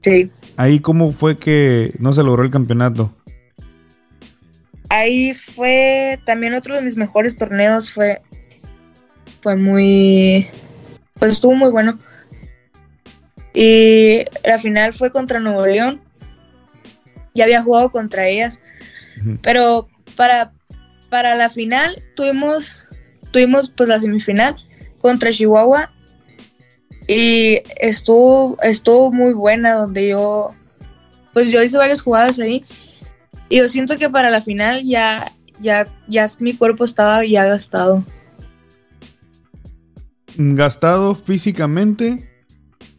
Sí. Ahí cómo fue que no se logró el campeonato. Ahí fue también otro de mis mejores torneos, fue, fue muy, pues estuvo muy bueno. Y la final fue contra Nuevo León. Ya había jugado contra ellas. Pero para, para la final tuvimos, tuvimos pues la semifinal contra Chihuahua. Y estuvo, estuvo muy buena donde yo, pues yo hice varias jugadas ahí. Y yo siento que para la final ya, ya, ya mi cuerpo estaba ya gastado. Gastado físicamente.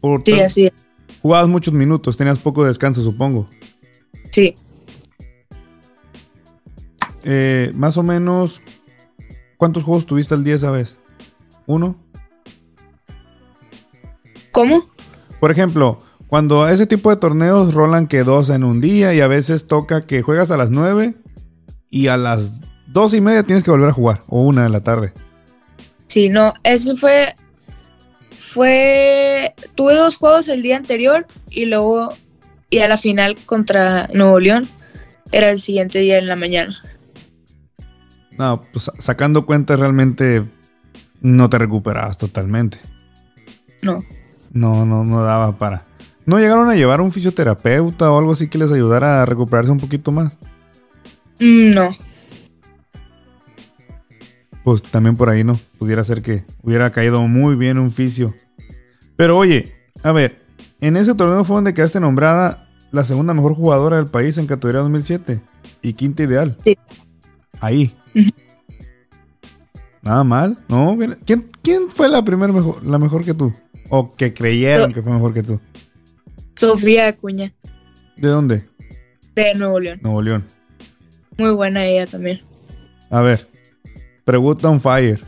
Por Sí, así es. Jugabas muchos minutos, tenías poco descanso, supongo. Sí. Eh, más o menos, ¿cuántos juegos tuviste al día esa vez? ¿Uno? ¿Cómo? Por ejemplo, cuando ese tipo de torneos rolan que dos en un día y a veces toca que juegas a las nueve y a las dos y media tienes que volver a jugar, o una de la tarde. Sí, no, eso fue. Fue. Tuve dos juegos el día anterior y luego. Y a la final contra Nuevo León era el siguiente día en la mañana. No, pues sacando cuentas realmente no te recuperabas totalmente. No. No, no, no daba para. ¿No llegaron a llevar a un fisioterapeuta o algo así que les ayudara a recuperarse un poquito más? Mm, No. Pues también por ahí no. Pudiera ser que hubiera caído muy bien un fisio. Pero oye, a ver, en ese torneo fue donde quedaste nombrada la segunda mejor jugadora del país en categoría 2007 y quinta ideal. Sí. Ahí. Nada mal, ¿no? ¿Quién, quién fue la primera mejor, la mejor que tú? O que creyeron Yo. que fue mejor que tú. Sofía Acuña, ¿De dónde? de Nuevo León. Nuevo León. Muy buena ella también. A ver, pregunta on fire.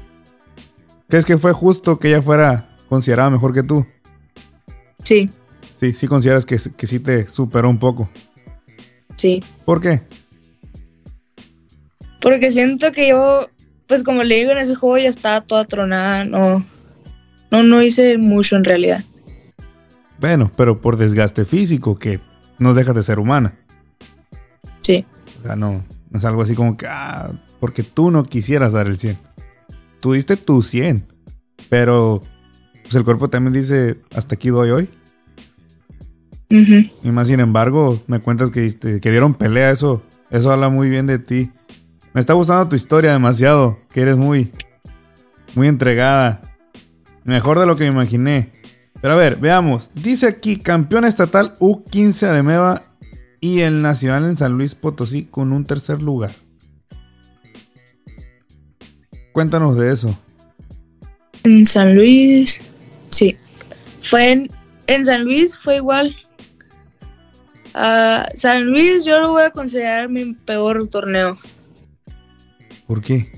¿Crees que fue justo que ella fuera considerada mejor que tú? Sí, Sí, sí consideras que, que sí te superó un poco. sí. ¿Por qué? Porque siento que yo, pues como le digo en ese juego, ya estaba toda tronada. No, no, no hice mucho en realidad. Bueno, pero por desgaste físico, que no dejas de ser humana. Sí, O sea, no, no es algo así como que, ah, porque tú no quisieras dar el 100. Tú diste tu 100, pero pues el cuerpo también dice, hasta aquí doy hoy. Ujú. Y más sin embargo, me cuentas que, diste- que dieron pelea, eso, eso habla muy bien de ti. Me está gustando tu historia demasiado, que eres muy, muy entregada. Mejor de lo que me imaginé. Pero a ver, veamos. Dice aquí, campeón estatal U15 Ademeva y el nacional en San Luis Potosí con un tercer lugar. Cuéntanos de eso. En San Luis, sí. Fue en, en San Luis fue igual. Ah, San Luis yo lo voy a considerar mi peor torneo. ¿Por qué?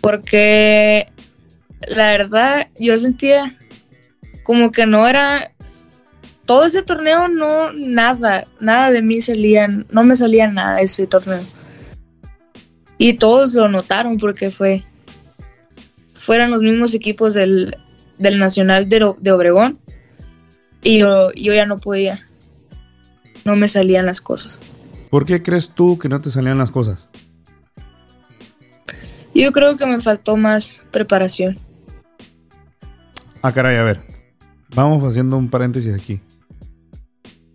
Porque la verdad yo sentía como que no era todo ese torneo no nada, nada de mí salía, no me salía nada de ese torneo. Y todos lo notaron porque fue fueran los mismos equipos del, del Nacional de, de Obregón y yo, yo ya no podía. No me salían las cosas. ¿Por qué crees tú que no te salían las cosas? Yo creo que me faltó más preparación. Ah, caray, a ver. Vamos haciendo un paréntesis aquí.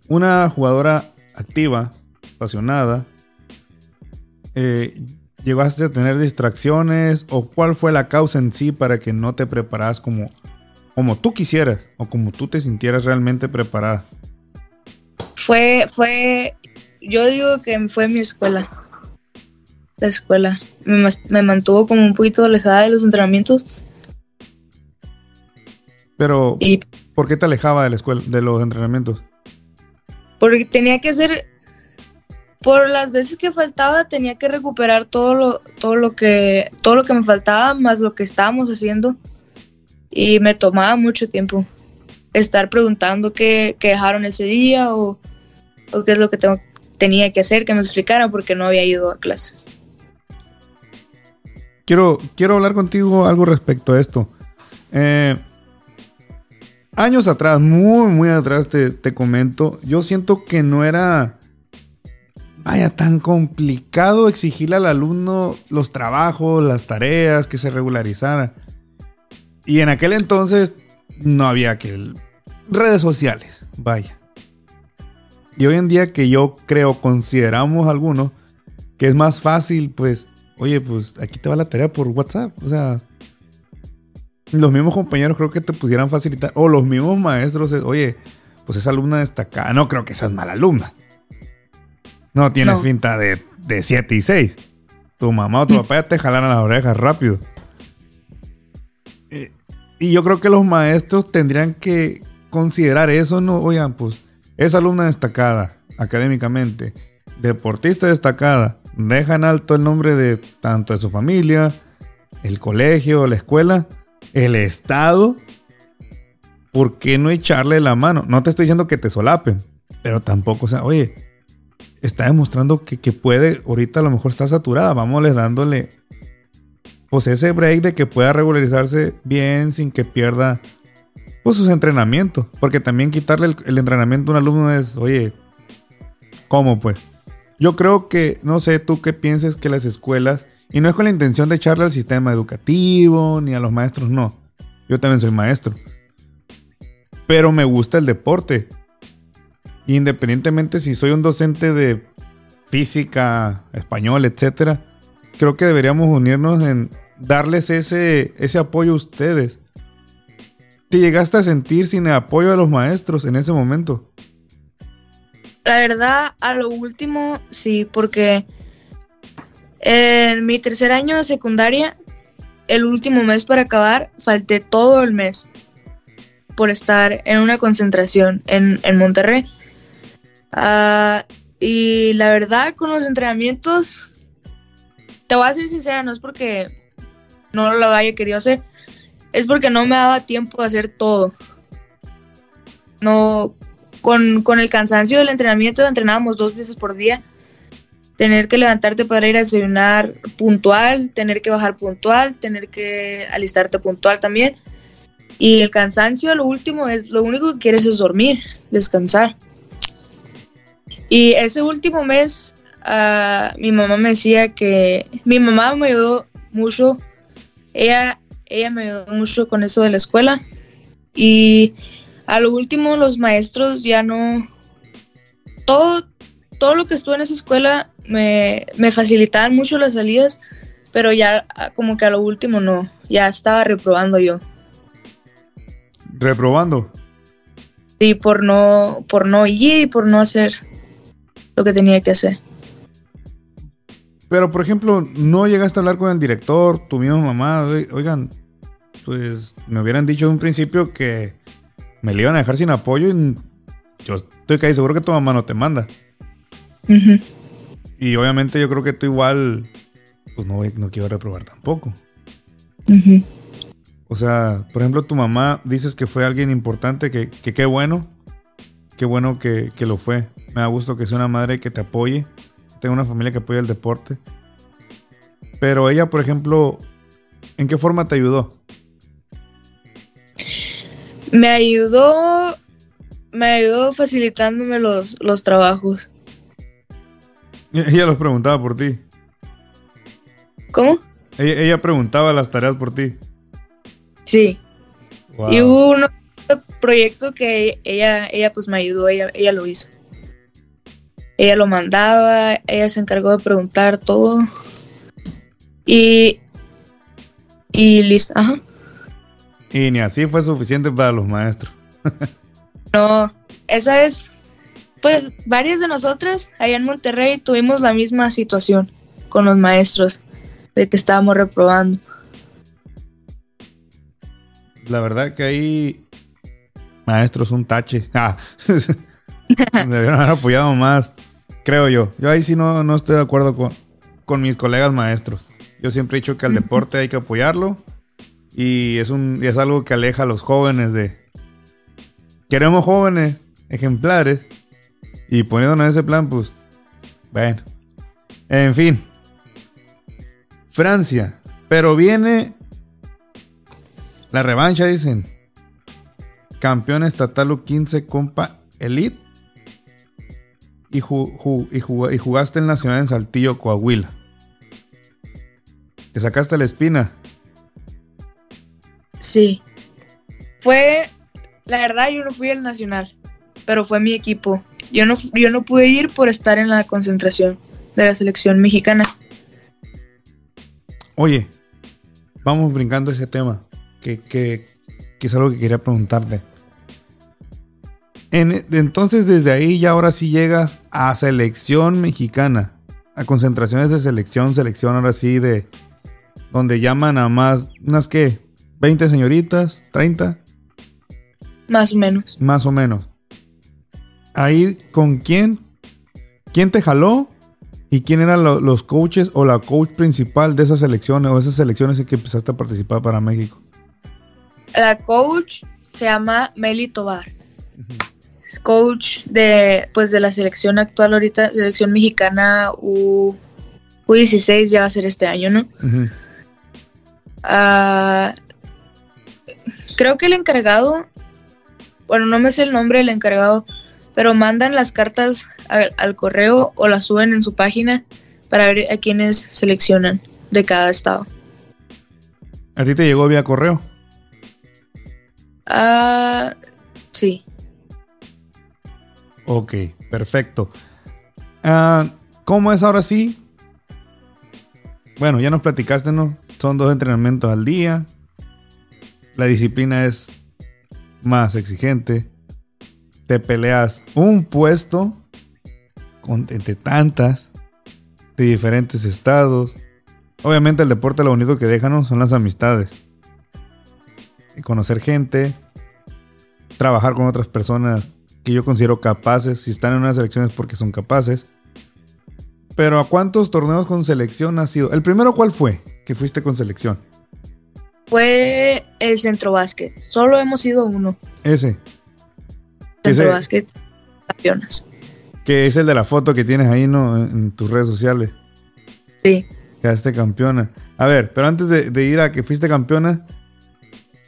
Una jugadora activa, apasionada, eh, ¿llegaste a tener distracciones? ¿O cuál fue la causa en sí para que no te preparas como, como tú quisieras? ¿O como tú te sintieras realmente preparada? Fue, fue, yo digo que fue mi escuela. La escuela. Me, me mantuvo como un poquito alejada de los entrenamientos Pero, y ¿por qué te alejaba de la escuela, de los entrenamientos? porque tenía que hacer, por las veces que faltaba, tenía que recuperar todo lo, todo lo que, todo lo que me faltaba, más lo que estábamos haciendo. Y me tomaba mucho tiempo estar preguntando qué, qué dejaron ese día o, o qué es lo que tengo, tenía que hacer, que me explicaran porque no había ido a clases. quiero, quiero hablar contigo algo respecto a esto. Eh, años atrás, muy, muy atrás, te, te comento, yo siento que no era vaya, tan complicado exigirle al alumno los trabajos, las tareas, que se regularizara. Y en aquel entonces no había que redes sociales, vaya. Y hoy en día que yo creo, consideramos algunos, que es más fácil, pues, oye, pues aquí te va la tarea por WhatsApp. O sea, los mismos compañeros creo que te pudieran facilitar, o los mismos maestros, oye, pues esa alumna destacada, no creo que seas mala alumna. No tienes finta de, 7 y 6. Tu mamá o tu mm. papá ya te jalan a las orejas rápido. Eh, y yo creo que los maestros tendrían que considerar eso, ¿no? Oigan, pues, esa alumna destacada académicamente, deportista destacada, dejan alto el nombre de tanto de su familia, el colegio, la escuela, el estado. ¿Por qué no echarle la mano? No te estoy diciendo que te solapen, pero tampoco, o sea, oye, está demostrando que, puede, ahorita a lo mejor está saturada, vámonos dándole pues ese break de que pueda regularizarse bien sin que pierda pues sus entrenamientos. Porque también quitarle el, entrenamiento a un alumno es, oye, ¿cómo pues? Yo creo que, no sé tú qué pienses que las escuelas, y no es con la intención de echarle al sistema educativo ni a los maestros, no. Yo también soy maestro. Pero me gusta el deporte. Independientemente si soy un docente de física, español, etcétera, creo que deberíamos unirnos en darles ese, ese apoyo a ustedes. ¿Te llegaste a sentir sin el apoyo de los maestros en ese momento? La verdad, a lo último, sí, porque en mi tercer año de secundaria, el último mes para acabar, falté todo el mes por estar en una concentración en, en Monterrey. Ah, y la verdad, con los entrenamientos, te voy a ser sincera, no es porque no lo haya querido hacer, es porque no me daba tiempo de hacer todo. No, con, con el cansancio del entrenamiento, entrenábamos dos veces por día. Tener que levantarte para ir a desayunar puntual, tener que bajar puntual, tener que alistarte puntual también. Y el cansancio, lo último, es lo único que quieres es dormir, descansar. Y ese último mes, uh, mi mamá me decía que mi mamá me ayudó mucho. Ella, ella me ayudó mucho con eso de la escuela. Y a lo último, los maestros ya no. Todo, todo lo que estuvo en esa escuela me, me facilitaban mucho las salidas, pero ya como que a lo último no. Ya estaba reprobando yo. ¿Reprobando? Sí, por no, por no ir y por no hacer lo que tenía que hacer. Pero, por ejemplo, no llegaste a hablar con el director, tu misma mamá, oigan, pues me hubieran dicho en un principio que me le iban a dejar sin apoyo y yo estoy casi seguro que tu mamá no te manda. Y obviamente yo creo que tú igual, pues no, no quiero reprobar tampoco. O sea, por ejemplo, tu mamá dices que fue alguien importante, que qué bueno, qué bueno que, que lo fue. Me da gusto que sea una madre que te apoye. Tengo una familia que apoya el deporte. Pero ella, por ejemplo, ¿en qué forma te ayudó? Me ayudó. Me ayudó facilitándome los, los trabajos. *laughs* Ella los preguntaba por ti. ¿Cómo? Ella, preguntaba las tareas por ti. Sí. Y hubo un proyecto que ella, ella pues me ayudó, ella, ella lo hizo. Ella lo mandaba, ella se encargó de preguntar todo. Y. Y listo, ajá. Y ni así fue suficiente para los maestros. *laughs* no, esa vez, pues varias de nosotras allá en Monterrey tuvimos la misma situación con los maestros, de que estábamos reprobando. La verdad que ahí maestros un tache. *laughs* Ah, debieron haber apoyado más. Creo yo. Yo ahí sí no, no estoy de acuerdo con, con mis colegas maestros. Yo siempre he dicho que al deporte hay que apoyarlo. Y es, un, es algo que aleja a los jóvenes de... Queremos jóvenes ejemplares. Y poniéndonos en ese plan, pues... Bueno. En fin. Francia. Pero viene la revancha, dicen. Campeón estatal U15 Compa Elite. Y, y, jugaste en la ciudad en Saltillo, Coahuila. ¿Te sacaste la espina? Sí. Fue, la verdad, yo no fui el nacional, pero fue mi equipo. Yo no, yo no pude ir por estar en la concentración de la selección mexicana. Oye, vamos brincando ese tema, que, que, es algo que quería preguntarte. entonces, desde ahí ya ahora sí llegas a selección mexicana, a concentraciones de selección, selección ahora sí de, donde llaman a más, unas que, 20 señoritas, 30. Más o menos. Más o menos. Ahí, ¿con quién? ¿Quién te jaló? ¿Y quién eran los coaches o la coach principal de esas selecciones o esas selecciones en que empezaste a participar para México? La coach se llama Meli Tobar. Es coach de, pues, de la selección actual ahorita, selección mexicana U, 16 ya va a ser este año, ¿no? Ah, creo que el encargado, bueno, no me sé el nombre del encargado, pero mandan las cartas al, correo o las suben en su página para ver a quiénes seleccionan de cada estado. ¿A ti te llegó vía correo? Ah, sí. Ok, perfecto. Ah, ¿Cómo es ahora sí? Bueno, ya nos platicaste, ¿no? Son dos entrenamientos al día. La disciplina es más exigente. Te peleas un puesto con, entre tantas de diferentes estados. Obviamente el deporte lo único que dejan son las amistades. Y conocer gente, trabajar con otras personas que yo considero capaces. Si están en una selección es porque son capaces. Pero ¿a cuántos torneos con selección has sido? ¿El primero cuál fue que fuiste con selección? Fue el centro básquet. Solo hemos ido uno. Ese. Centro básquet campeonas. Que es el de la foto que tienes ahí, ¿no? En, tus redes sociales. Sí. Quedaste campeona. A ver, pero antes de, de, ir a que fuiste campeona,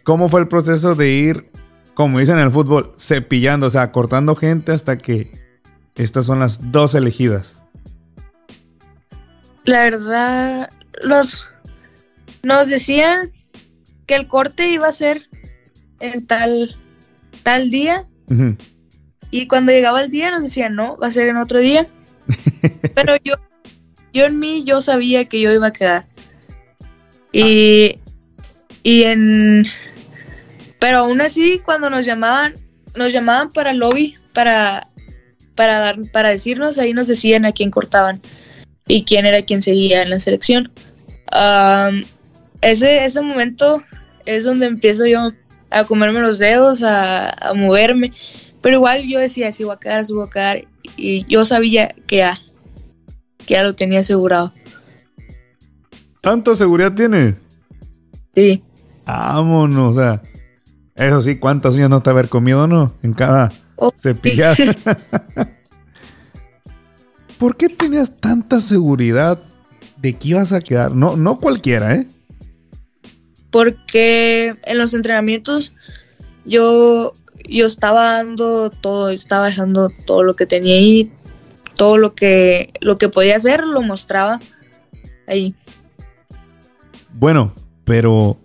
¿cómo fue el proceso de ir, como dicen en el fútbol, cepillando, o sea, cortando gente hasta que estas son las dos elegidas? La verdad, los nos decían que el corte iba a ser en tal, tal día. Y cuando llegaba el día nos decían, no, va a ser en otro día. *laughs* Pero yo, yo en mí, yo sabía que yo iba a quedar. Y, y en... Pero aún así, cuando nos llamaban, nos llamaban para el lobby, para, para, dar, para decirnos, ahí nos decían a quién cortaban y quién era quien seguía en la selección. ese, ese momento es donde empiezo yo a comerme los dedos, a, moverme. Pero igual yo decía, si voy a quedar, si voy a quedar. Y yo sabía que ya, que ya lo tenía asegurado. ¿Tanta seguridad tienes? Sí. Vámonos, o sea. Eso sí, ¿cuántas uñas no te haber comido, no? En cada oh, cepillada. *laughs* ¿Por qué tenías tanta seguridad de que ibas a quedar? No, no cualquiera, ¿eh? Porque en los entrenamientos yo, yo estaba dando todo, estaba dejando todo lo que tenía ahí, todo lo que, lo que podía hacer lo mostraba ahí. Bueno, pero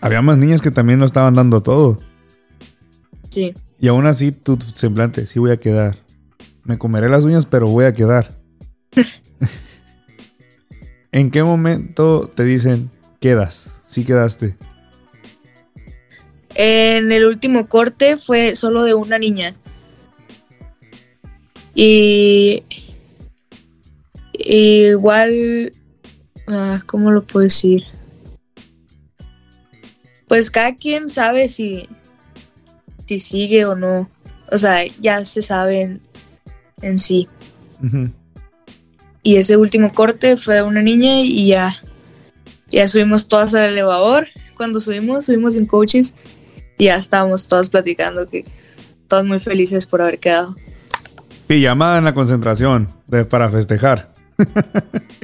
había más niñas que también lo estaban dando todo. Sí. Y aún así tu semblante, sí voy a quedar. Me comeré las uñas, pero voy a quedar. *laughs* ¿En qué momento te dicen quedas? Sí quedaste? En el último corte fue solo de una niña. Y, igual, ah, ¿cómo lo puedo decir? Pues cada quien sabe si, si sigue o no. O sea, ya se sabe en, sí. Y ese último corte fue de una niña y ya ya subimos todas al elevador. Cuando subimos, subimos en coaches y ya estábamos todas platicando que todas muy felices por haber quedado. llamada en la concentración para festejar. *laughs*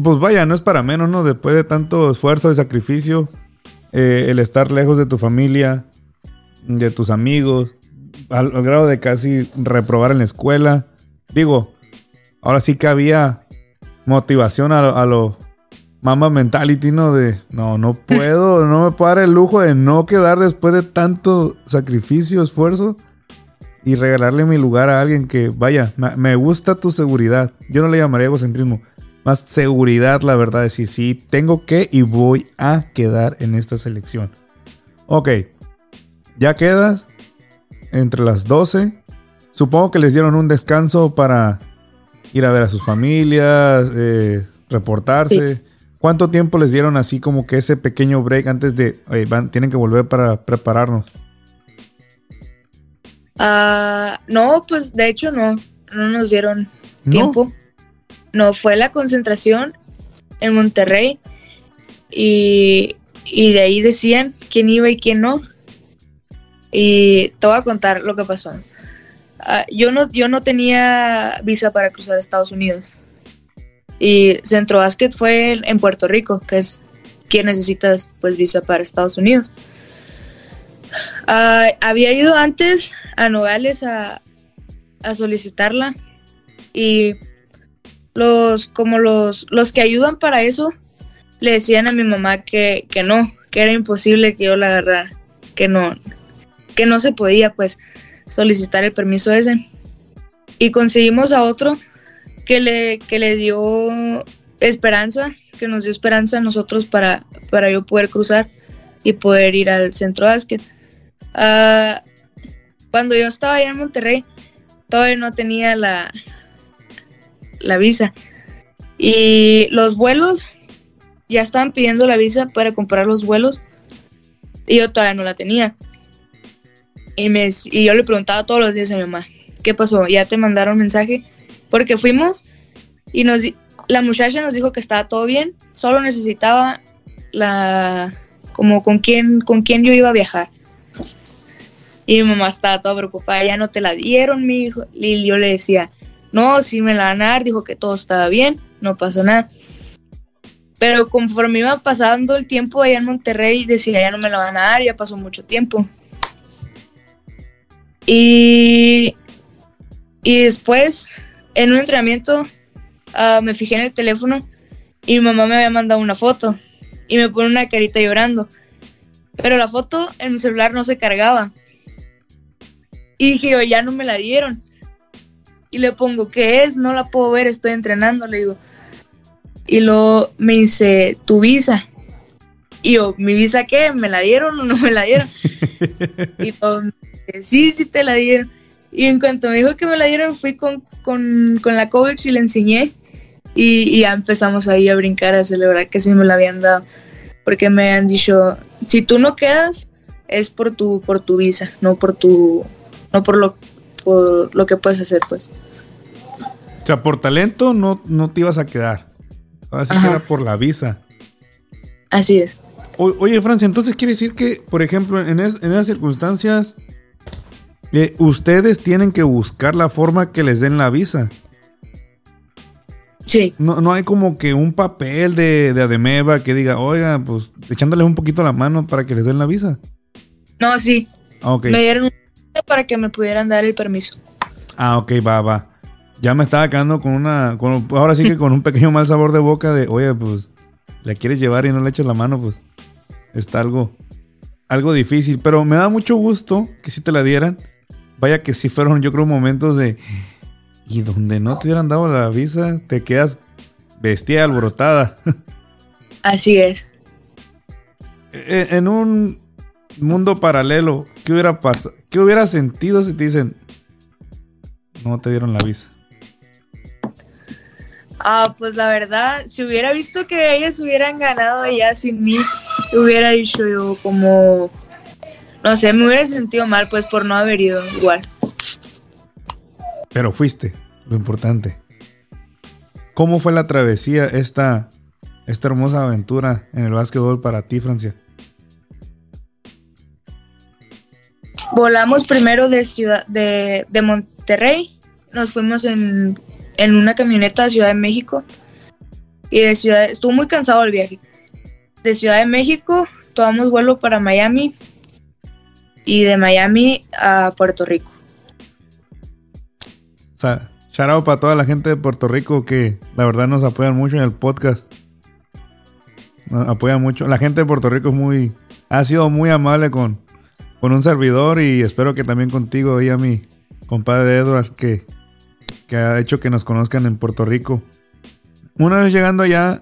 Pues vaya, no es para menos, ¿no? Después de tanto esfuerzo y sacrificio, eh, el estar lejos de tu familia, de tus amigos, al, grado de casi reprobar en la escuela. Digo, ahora sí que había motivación a, a lo mama mentality, ¿no? De, no, no *laughs* puedo, no me puedo dar el lujo de no quedar después de tanto sacrificio, esfuerzo y regalarle mi lugar a alguien que, vaya, me gusta tu seguridad. Yo no le llamaría egocentrismo más seguridad, la verdad, decir, sí, tengo que y voy a quedar en esta selección. Ok, ya quedas entre las 12. Supongo que les dieron un descanso para ir a ver a sus familias, eh, reportarse. ¿Cuánto tiempo les dieron así como que ese pequeño break antes de, van, tienen que volver para prepararnos? Ah, no, pues de hecho no, no nos dieron tiempo no fue la concentración en Monterrey y, de ahí decían quién iba y quién no. Y te voy a contar lo que pasó. Ah, yo, no, yo no tenía visa para cruzar Estados Unidos. Y Centro Basket fue en Puerto Rico, que es quien necesitas pues visa para Estados Unidos. Ah, había ido antes a Nogales a, a solicitarla y los, como los, los que ayudan para eso, le decían a mi mamá que, que no, que era imposible que yo la agarrara, que no, que no se podía pues solicitar el permiso ese. Y conseguimos a otro que le, que le dio esperanza, que nos dio esperanza a nosotros para, para yo poder cruzar y poder ir al centro básquet. Ah, cuando yo estaba allá en Monterrey, todavía no tenía la, la visa. Y los vuelos, ya estaban pidiendo la visa para comprar los vuelos y yo todavía no la tenía. Y, me, y yo le preguntaba todos los días a mi mamá, ¿qué pasó? ¿Ya te mandaron mensaje? Porque fuimos y nos, la muchacha nos dijo que estaba todo bien, solo necesitaba la, como con quién, con quién yo iba a viajar. Y mi mamá estaba toda preocupada, ya no te la dieron, mi hijo. Y yo le decía, no, sí me la van a dar, dijo que todo estaba bien, no pasó nada. Pero conforme iba pasando el tiempo allá en Monterrey, decía, ya no me la van a dar, ya pasó mucho tiempo. Y, y después, en un entrenamiento, ah, me fijé en el teléfono y mi mamá me había mandado una foto y me pone una carita llorando. Pero la foto en mi celular no se cargaba. Y dije, yo, ya no me la dieron y le pongo, ¿qué es? No la puedo ver, estoy entrenando, le digo. Y luego me dice, ¿tu visa? Y yo, ¿mi visa qué? ¿Me la dieron o no me la dieron? *laughs* y luego, sí, sí te la dieron. Y en cuanto me dijo que me la dieron, fui con, la coach y le enseñé. Y, ya empezamos ahí a brincar, a celebrar que sí me la habían dado. Porque me han dicho, si tú no quedas, es por tu, por tu visa, no por tu, no por lo, por lo que puedes hacer, pues. O sea, por talento no, no te ibas a quedar. Así que era por la visa. Así es. oye, Francia, entonces quiere decir que, por ejemplo, en, esas circunstancias, eh, ustedes tienen que buscar la forma que les den la visa. Sí. No, no hay como que un papel de, de Ademeva que diga, oiga, pues echándoles un poquito la mano para que les den la visa. No, sí. Okay. Me dieron un para que me pudieran dar el permiso. Ah, ok, va, va. Ya me estaba quedando con una. ahora sí que con un pequeño mal sabor de boca de, oye, pues, la quieres llevar y no le echas la mano, pues, está algo, algo difícil. Pero me da mucho gusto que si te la dieran. Vaya que si fueron, yo creo, momentos de. Y donde no te hubieran dado la visa, te quedas bestia alborotada. *laughs* Así es. E, en un mundo paralelo, ¿qué hubiera pasado? ¿Qué hubiera sentido si te dicen no te dieron la visa? Ah, pues la verdad, si hubiera visto que ellas hubieran ganado ya sin mí, hubiera dicho yo como, no sé, me hubiera sentido mal pues por no haber ido igual. Pero fuiste, lo importante. ¿Cómo fue la travesía, esta, esta hermosa aventura en el básquetbol para ti, Francia? Volamos primero de ciudad de, Monterrey, nos fuimos en, una camioneta a Ciudad de México Y de Ciudad, estuvo muy cansado el viaje. De Ciudad de México tomamos vuelo para Miami y de Miami a Puerto Rico. O sea, shout out para toda la gente de Puerto Rico que la verdad nos apoyan mucho en el podcast. Nos apoyan mucho. La gente de Puerto Rico es muy, ha sido muy amable con, con un servidor y espero que también contigo y a mi compadre Edward que, que ha hecho que nos conozcan en Puerto Rico. Una vez llegando allá,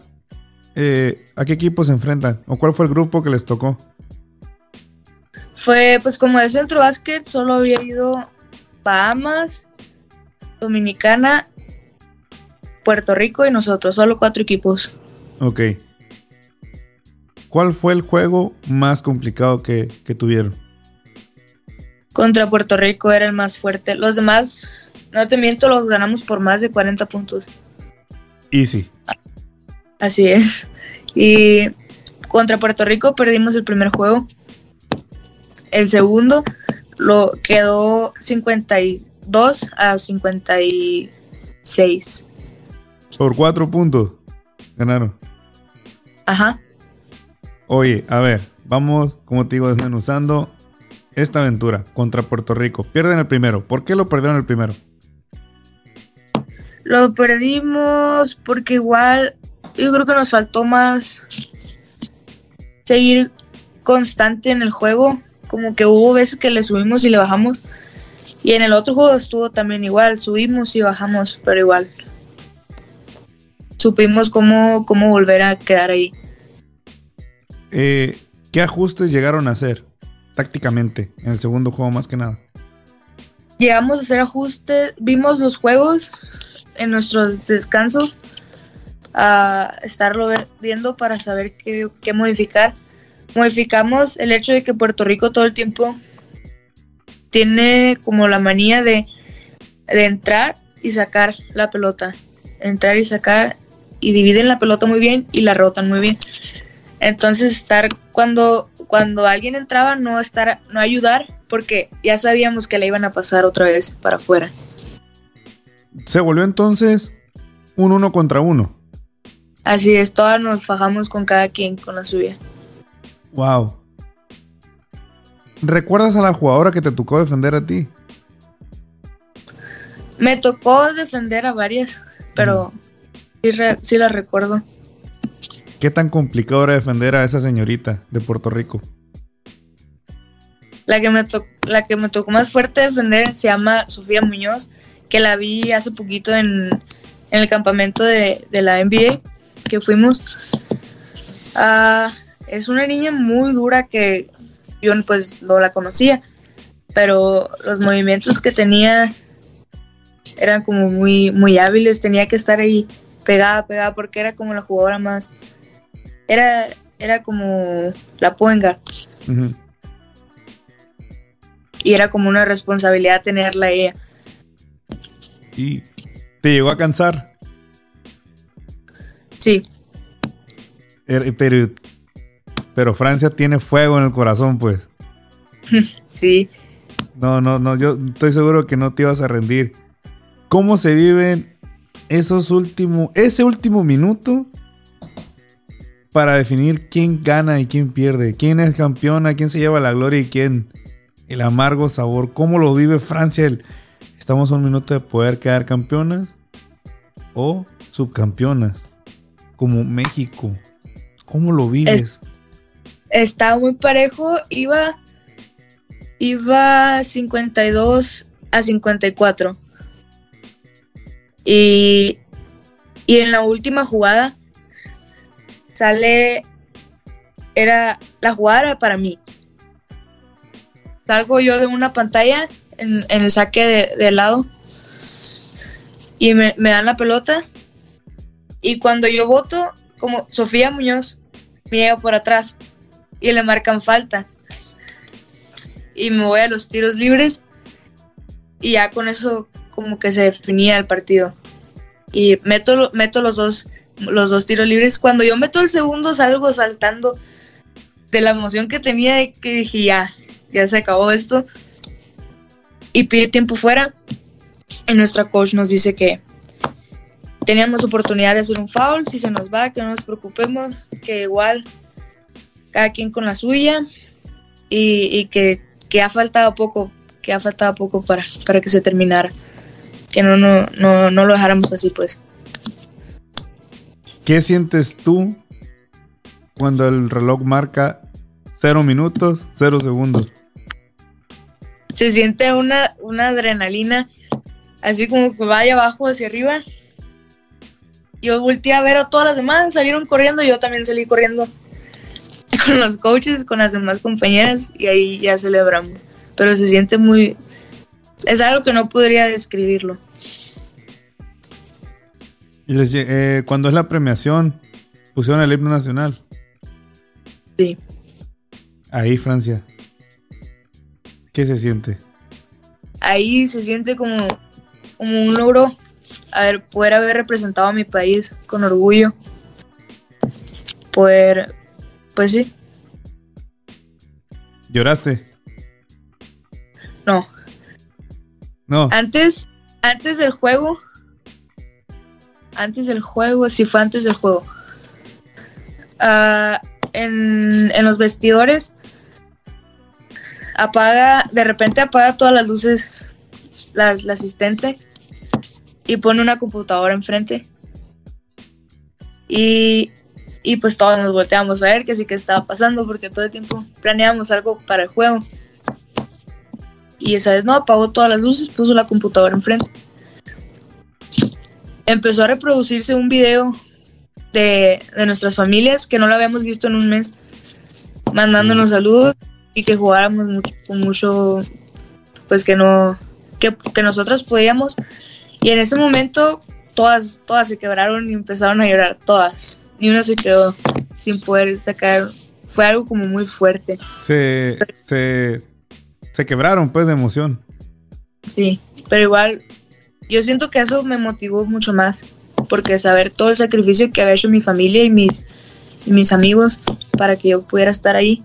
eh, ¿a qué equipo se enfrentan? ¿O cuál fue el grupo que les tocó? Fue, pues como de centro básquet, solo había ido Bahamas, Dominicana, Puerto Rico y nosotros, solo cuatro equipos. Ok. ¿Cuál fue el juego más complicado que, que tuvieron? Contra Puerto Rico era el más fuerte. Los demás, no te miento, los ganamos por más de 40 puntos. Easy. Así es. Y contra Puerto Rico perdimos el primer juego. El segundo lo quedó 52 a 56. Por cuatro puntos ganaron. Ajá. Oye, a ver, vamos, como te digo, desmenuzando esta aventura contra Puerto Rico. Pierden el primero. ¿Por qué lo perdieron el primero? Lo perdimos porque igual yo creo que nos faltó más seguir constante en el juego. Como que hubo veces que le subimos y le bajamos. Y en el otro juego estuvo también igual. Subimos y bajamos, pero igual. Supimos cómo, cómo volver a quedar ahí. Eh, ¿Qué ajustes llegaron a hacer tácticamente en el segundo juego más que nada? Llegamos a hacer ajustes, vimos los juegos en nuestros descansos, a estarlo viendo para saber qué, qué modificar. Modificamos el hecho de que Puerto Rico todo el tiempo tiene como la manía de, de entrar y sacar la pelota. Entrar y sacar y dividen la pelota muy bien y la rotan muy bien. Entonces estar cuando cuando alguien entraba no estar no ayudar porque ya sabíamos que le iban a pasar otra vez para afuera. Se volvió entonces un uno contra uno. Así es, todas nos fajamos con cada quien con la suya. Wow. ¿Recuerdas a la jugadora que te tocó defender a ti? Me tocó defender a varias, pero sí, re- sí la recuerdo. ¿Qué tan complicado era defender a esa señorita de Puerto Rico? La que me, to- la que me tocó más fuerte defender se llama Sofía Muñoz, que la vi hace poquito en, en el campamento de, de la NBA que fuimos. Ah, es una niña muy dura que yo pues no la conocía, pero los movimientos que tenía eran como muy, muy hábiles, tenía que estar ahí pegada, pegada, porque era como la jugadora más... Era, era como la Puenga y era como una responsabilidad tenerla ella. ¿Y te llegó a cansar? Sí, Er- Pero, pero Francia tiene fuego en el corazón, pues. *laughs* sí. No, no, no, yo estoy seguro que no te ibas a rendir. ¿Cómo se viven esos últimos, ese último minuto para definir quién gana y quién pierde? ¿Quién es campeona? ¿Quién se lleva la gloria y quién el amargo sabor? ¿Cómo lo vive Francia? El, estamos a un minuto de poder quedar campeonas o subcampeonas, como México. ¿Cómo lo vives? Estaba muy parejo, iba, iba 52 a 54. Y, y en la última jugada sale, era, la jugada era para mí. Salgo yo de una pantalla en, en el saque de, de lado y me, me dan la pelota. Y cuando yo voto, como Sofía Muñoz, me llega por atrás y le marcan falta. Y me voy a los tiros libres y ya con eso como que se definía el partido. Y meto, meto los, dos, los dos tiros libres. Cuando yo meto el segundo salgo saltando de la emoción que tenía y que dije ya, ya se acabó esto. Y pide tiempo fuera. Y nuestra coach nos dice que teníamos oportunidad de hacer un foul, si se nos va, que no nos preocupemos, que igual cada quien con la suya y, que, que, ha faltado poco, que ha faltado poco para, para que se terminara, que no, no, no, no lo dejáramos así pues. ¿Qué sientes tú cuando el reloj marca cero minutos, cero segundos? Se siente una, una adrenalina, así como que vaya abajo hacia arriba. Yo volteé a ver a todas las demás, salieron corriendo, y yo también salí corriendo *laughs* con los coaches, con las demás compañeras, y ahí ya celebramos. Pero se siente muy... Es algo que no podría describirlo. Y eh, cuando es la premiación, pusieron el himno nacional. Sí. Ahí, Francia. ¿Qué se siente? Ahí se siente como, como un logro haber, poder haber representado a mi país con orgullo. Poder, pues sí. ¿Lloraste? No. No. Antes, antes del juego, antes del juego, sí fue antes del juego. Ah, en, los vestidores apaga, de repente apaga todas las luces la, asistente y pone una computadora enfrente. Y, y pues todos nos volteamos a ver qué sí que estaba pasando porque todo el tiempo planeábamos algo para el juego. Y esa vez no, apagó todas las luces, puso la computadora enfrente empezó a reproducirse un video de, nuestras familias que no lo habíamos visto en un mes, mandándonos mm. saludos y que jugáramos mucho, con mucho, pues que no, que, que nosotros podíamos. Y en ese momento todas, todas se quebraron y empezaron a llorar, todas. Ni una se quedó sin poder sacar. Fue algo como muy fuerte. Se, se, se quebraron pues de emoción. Sí, pero igual yo siento que eso me motivó mucho más, porque saber todo el sacrificio que había hecho mi familia y mis, mis amigos para que yo pudiera estar ahí.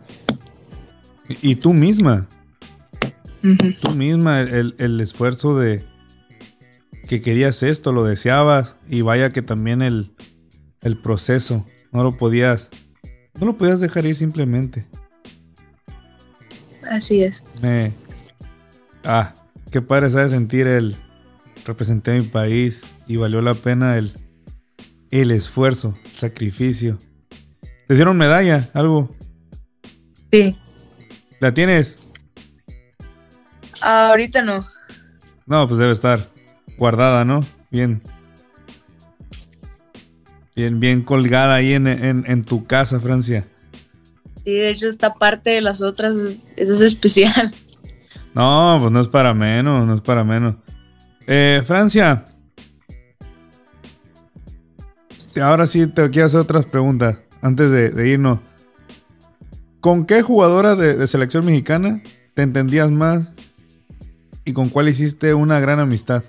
Y, tú misma, tú misma, el, esfuerzo de que querías esto, lo deseabas, y vaya que también el, el proceso, no lo podías, no lo podías dejar ir simplemente. Así es. ah, qué padre sabe sentir el, representé a mi país y valió la pena el, el esfuerzo, el sacrificio. ¿Te dieron medalla? ¿Algo? Sí. ¿La tienes? ahorita no. No, pues debe estar guardada, ¿no? Bien. Bien, bien colgada ahí en, en, tu casa, Francia. Sí, de hecho esta parte de las otras, es especial. *laughs* No, pues no es para menos, no es para menos. Eh, Francia. Ahora sí te quiero hacer otras preguntas antes de, irnos. ¿Con qué jugadora de, selección mexicana te entendías más y con cuál hiciste una gran amistad?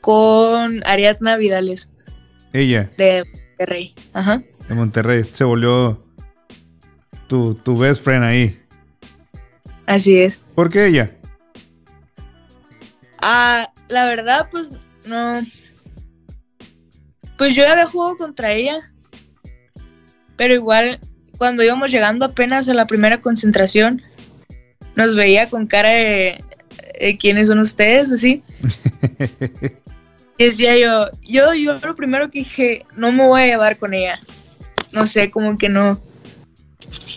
Con Ariadna Vidales. Ella. De Monterrey. Ajá. De Monterrey. Se volvió tu, tu best friend ahí. Así es. ¿Por qué ella? Ah, la verdad, pues no. Pues yo ya había jugado contra ella. Pero igual, cuando íbamos llegando apenas a la primera concentración, nos veía con cara de, quiénes son ustedes, así. *laughs* y decía yo, yo, yo lo primero que dije, no me voy a llevar con ella. No sé, como que no.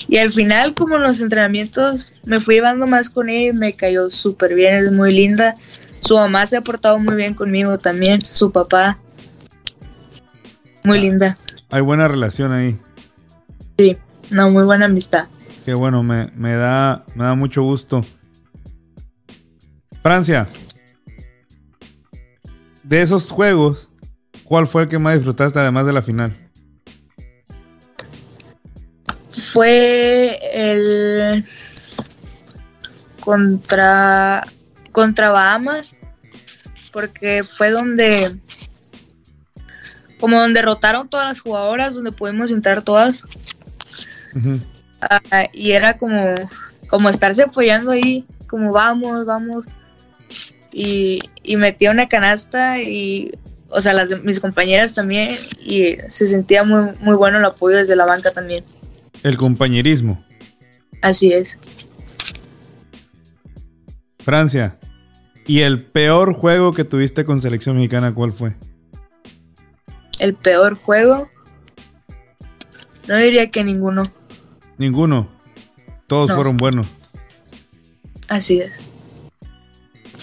Y al final, como en los entrenamientos, me fui llevando más con ella y me cayó súper bien, es muy linda. Su mamá se ha portado muy bien conmigo también, su papá. Muy linda. Hay buena relación ahí. Sí, una muy buena amistad. Qué bueno, me, da, me da mucho gusto. Francia, de esos juegos, ¿cuál fue el que más disfrutaste además de la final? Fue el contra contra Bahamas, porque fue donde, como donde rotaron todas las jugadoras, donde pudimos entrar todas. Ah, y era como, como estarse apoyando ahí, como vamos, vamos. Y, y metí una canasta y o sea, las de mis compañeras también, y se sentía muy, muy bueno el apoyo desde la banca también. El compañerismo. Así es. Francia. ¿Y el peor juego que tuviste con selección mexicana, cuál fue? El peor juego. No diría que ninguno. Ninguno. Todos No. fueron buenos. Así es.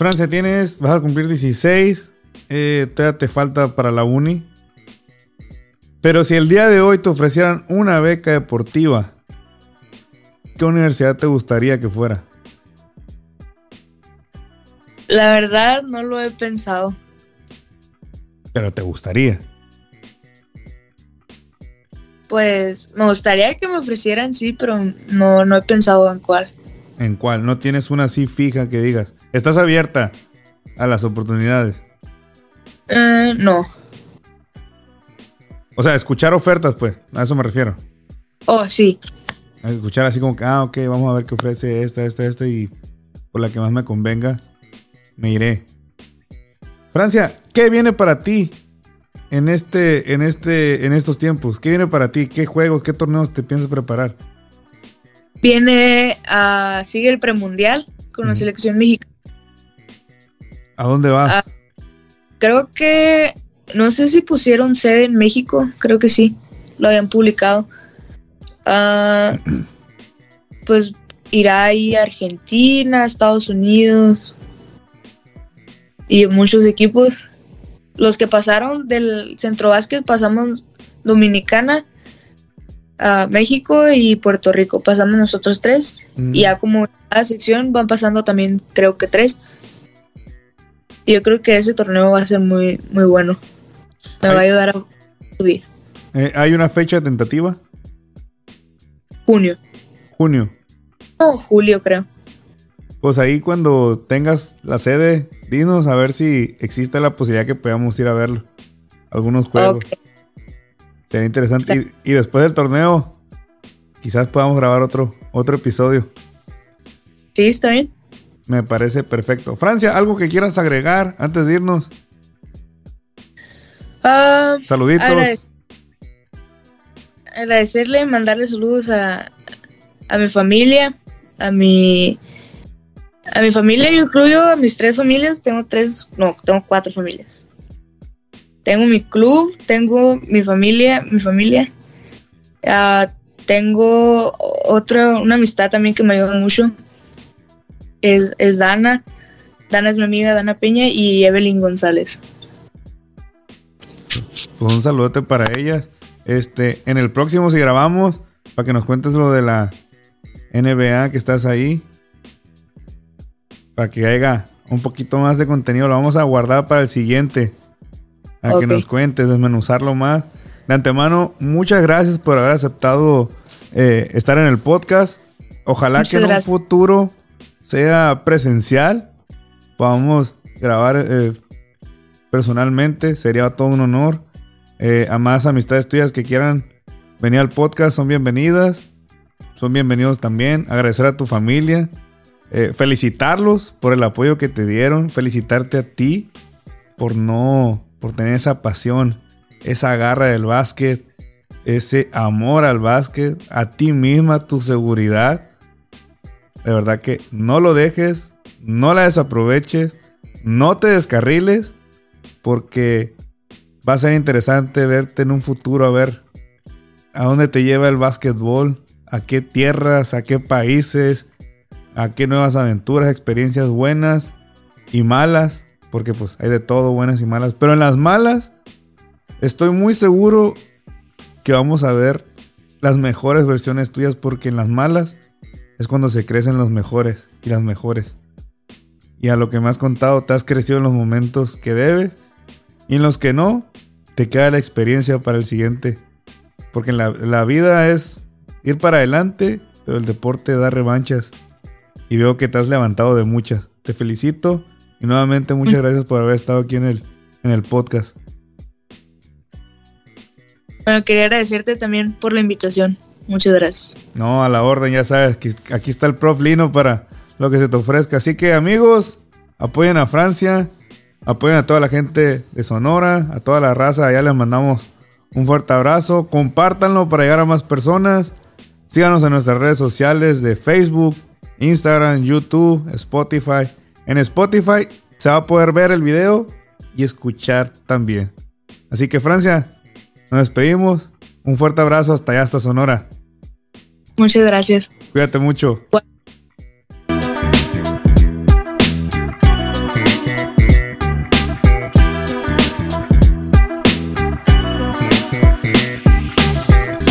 Francia, tienes, vas a cumplir 16. eh, todavía te falta para la uni. Pero si el día de hoy te ofrecieran una beca deportiva, ¿qué universidad te gustaría que fuera? La verdad no lo he pensado. Pero te gustaría. Pues me gustaría que me ofrecieran, sí, pero no, no he pensado en cuál. ¿En cuál? No tienes una así fija que digas. Estás abierta a las oportunidades. Eh, no. O sea, escuchar ofertas, pues. A eso me refiero. Oh, sí. A escuchar así como que, ah, ok, vamos a ver qué ofrece esta, esta, esta y por la que más me convenga, me iré. Francia, ¿qué viene para ti en este, en este, en estos tiempos? ¿Qué viene para ti? ¿Qué juegos, qué torneos te piensas preparar? Viene a. Sigue el premundial con la selección mexicana. ¿A dónde vas? Ah. Creo que. No sé si pusieron sede en México. Creo que sí. Lo habían publicado. Ah, *clears throat* pues irá ahí a Argentina, Estados Unidos. Y muchos equipos. Los que pasaron del centro básquet pasamos Dominicana, a México y Puerto Rico. Pasamos nosotros tres. Mm, Y ya como cada sección van pasando también creo que tres. Yo creo que ese torneo va a ser muy, muy bueno. Me va a Ay. ayudar a subir. eh, ¿Hay una fecha tentativa? Junio. Junio. O julio creo. Pues ahí cuando tengas la sede, dinos a ver si existe la posibilidad que podamos ir a verlo. Algunos juegos. Sería interesante. Y, y después del torneo, quizás podamos grabar otro, otro episodio. Sí, está bien. Me parece perfecto. Francia, ¿algo que quieras agregar antes de irnos? Ah, Saluditos. Agrade- agradecerle, mandarle saludos a, a mi familia, a mi a mi familia, yo incluyo a mis tres familias, tengo tres, no, tengo cuatro familias. Tengo mi club, tengo mi familia, mi familia. Ah, tengo otra, una amistad también que me ayuda mucho. Es, es Dana. Dana es mi amiga, Dana Peña y Evelyn González. Pues un saludote para ellas. Este, en el próximo, si grabamos, para que nos cuentes lo de la NBA que estás ahí. Para que haya un poquito más de contenido. Lo vamos a guardar para el siguiente. A que nos cuentes, desmenuzarlo más. De antemano, muchas gracias por haber aceptado eh, estar en el podcast. Ojalá Muchas que en gracias. un futuro sea presencial. Podamos grabar eh, personalmente. Sería todo un honor. Eh, a más amistades tuyas que quieran venir al podcast son bienvenidas. Son bienvenidos también. Agradecer a tu familia. Eh, felicitarlos por el apoyo que te dieron. Felicitarte a ti por no, por tener esa pasión, esa garra del básquet, ese amor al básquet, a ti misma, tu seguridad. De verdad que no lo dejes, no la desaproveches, no te descarriles, porque va a ser interesante verte en un futuro a ver a dónde te lleva el básquetbol, a qué tierras, a qué países, a qué nuevas aventuras, experiencias buenas y malas, porque pues hay de todo, buenas y malas, pero en las malas estoy muy seguro que vamos a ver las mejores versiones tuyas, porque en las malas es cuando se crecen los mejores y las mejores. Y a lo que me has contado, te has crecido en los momentos que debes y en los que no, te queda la experiencia para el siguiente. Porque la, la vida es ir para adelante, pero el deporte da revanchas. Y veo que te has levantado de muchas. Te felicito y nuevamente muchas *laughs* gracias por haber estado aquí en el, en el podcast. Bueno, quería agradecerte también por la invitación. Muchas gracias. No, a la orden, ya sabes, aquí, aquí está el prof Lino para lo que se te ofrezca. Así que amigos, apoyen a Francia. Apoyen a toda la gente de Sonora, a toda la raza. Allá les mandamos un fuerte abrazo. Compártanlo para llegar a más personas. Síganos en nuestras redes sociales de Facebook, Instagram, YouTube, Spotify. En Spotify se va a poder ver el video y escuchar también. Así que Francia, nos despedimos. Un fuerte abrazo hasta allá, hasta Sonora. Muchas gracias. Cuídate mucho. Bueno.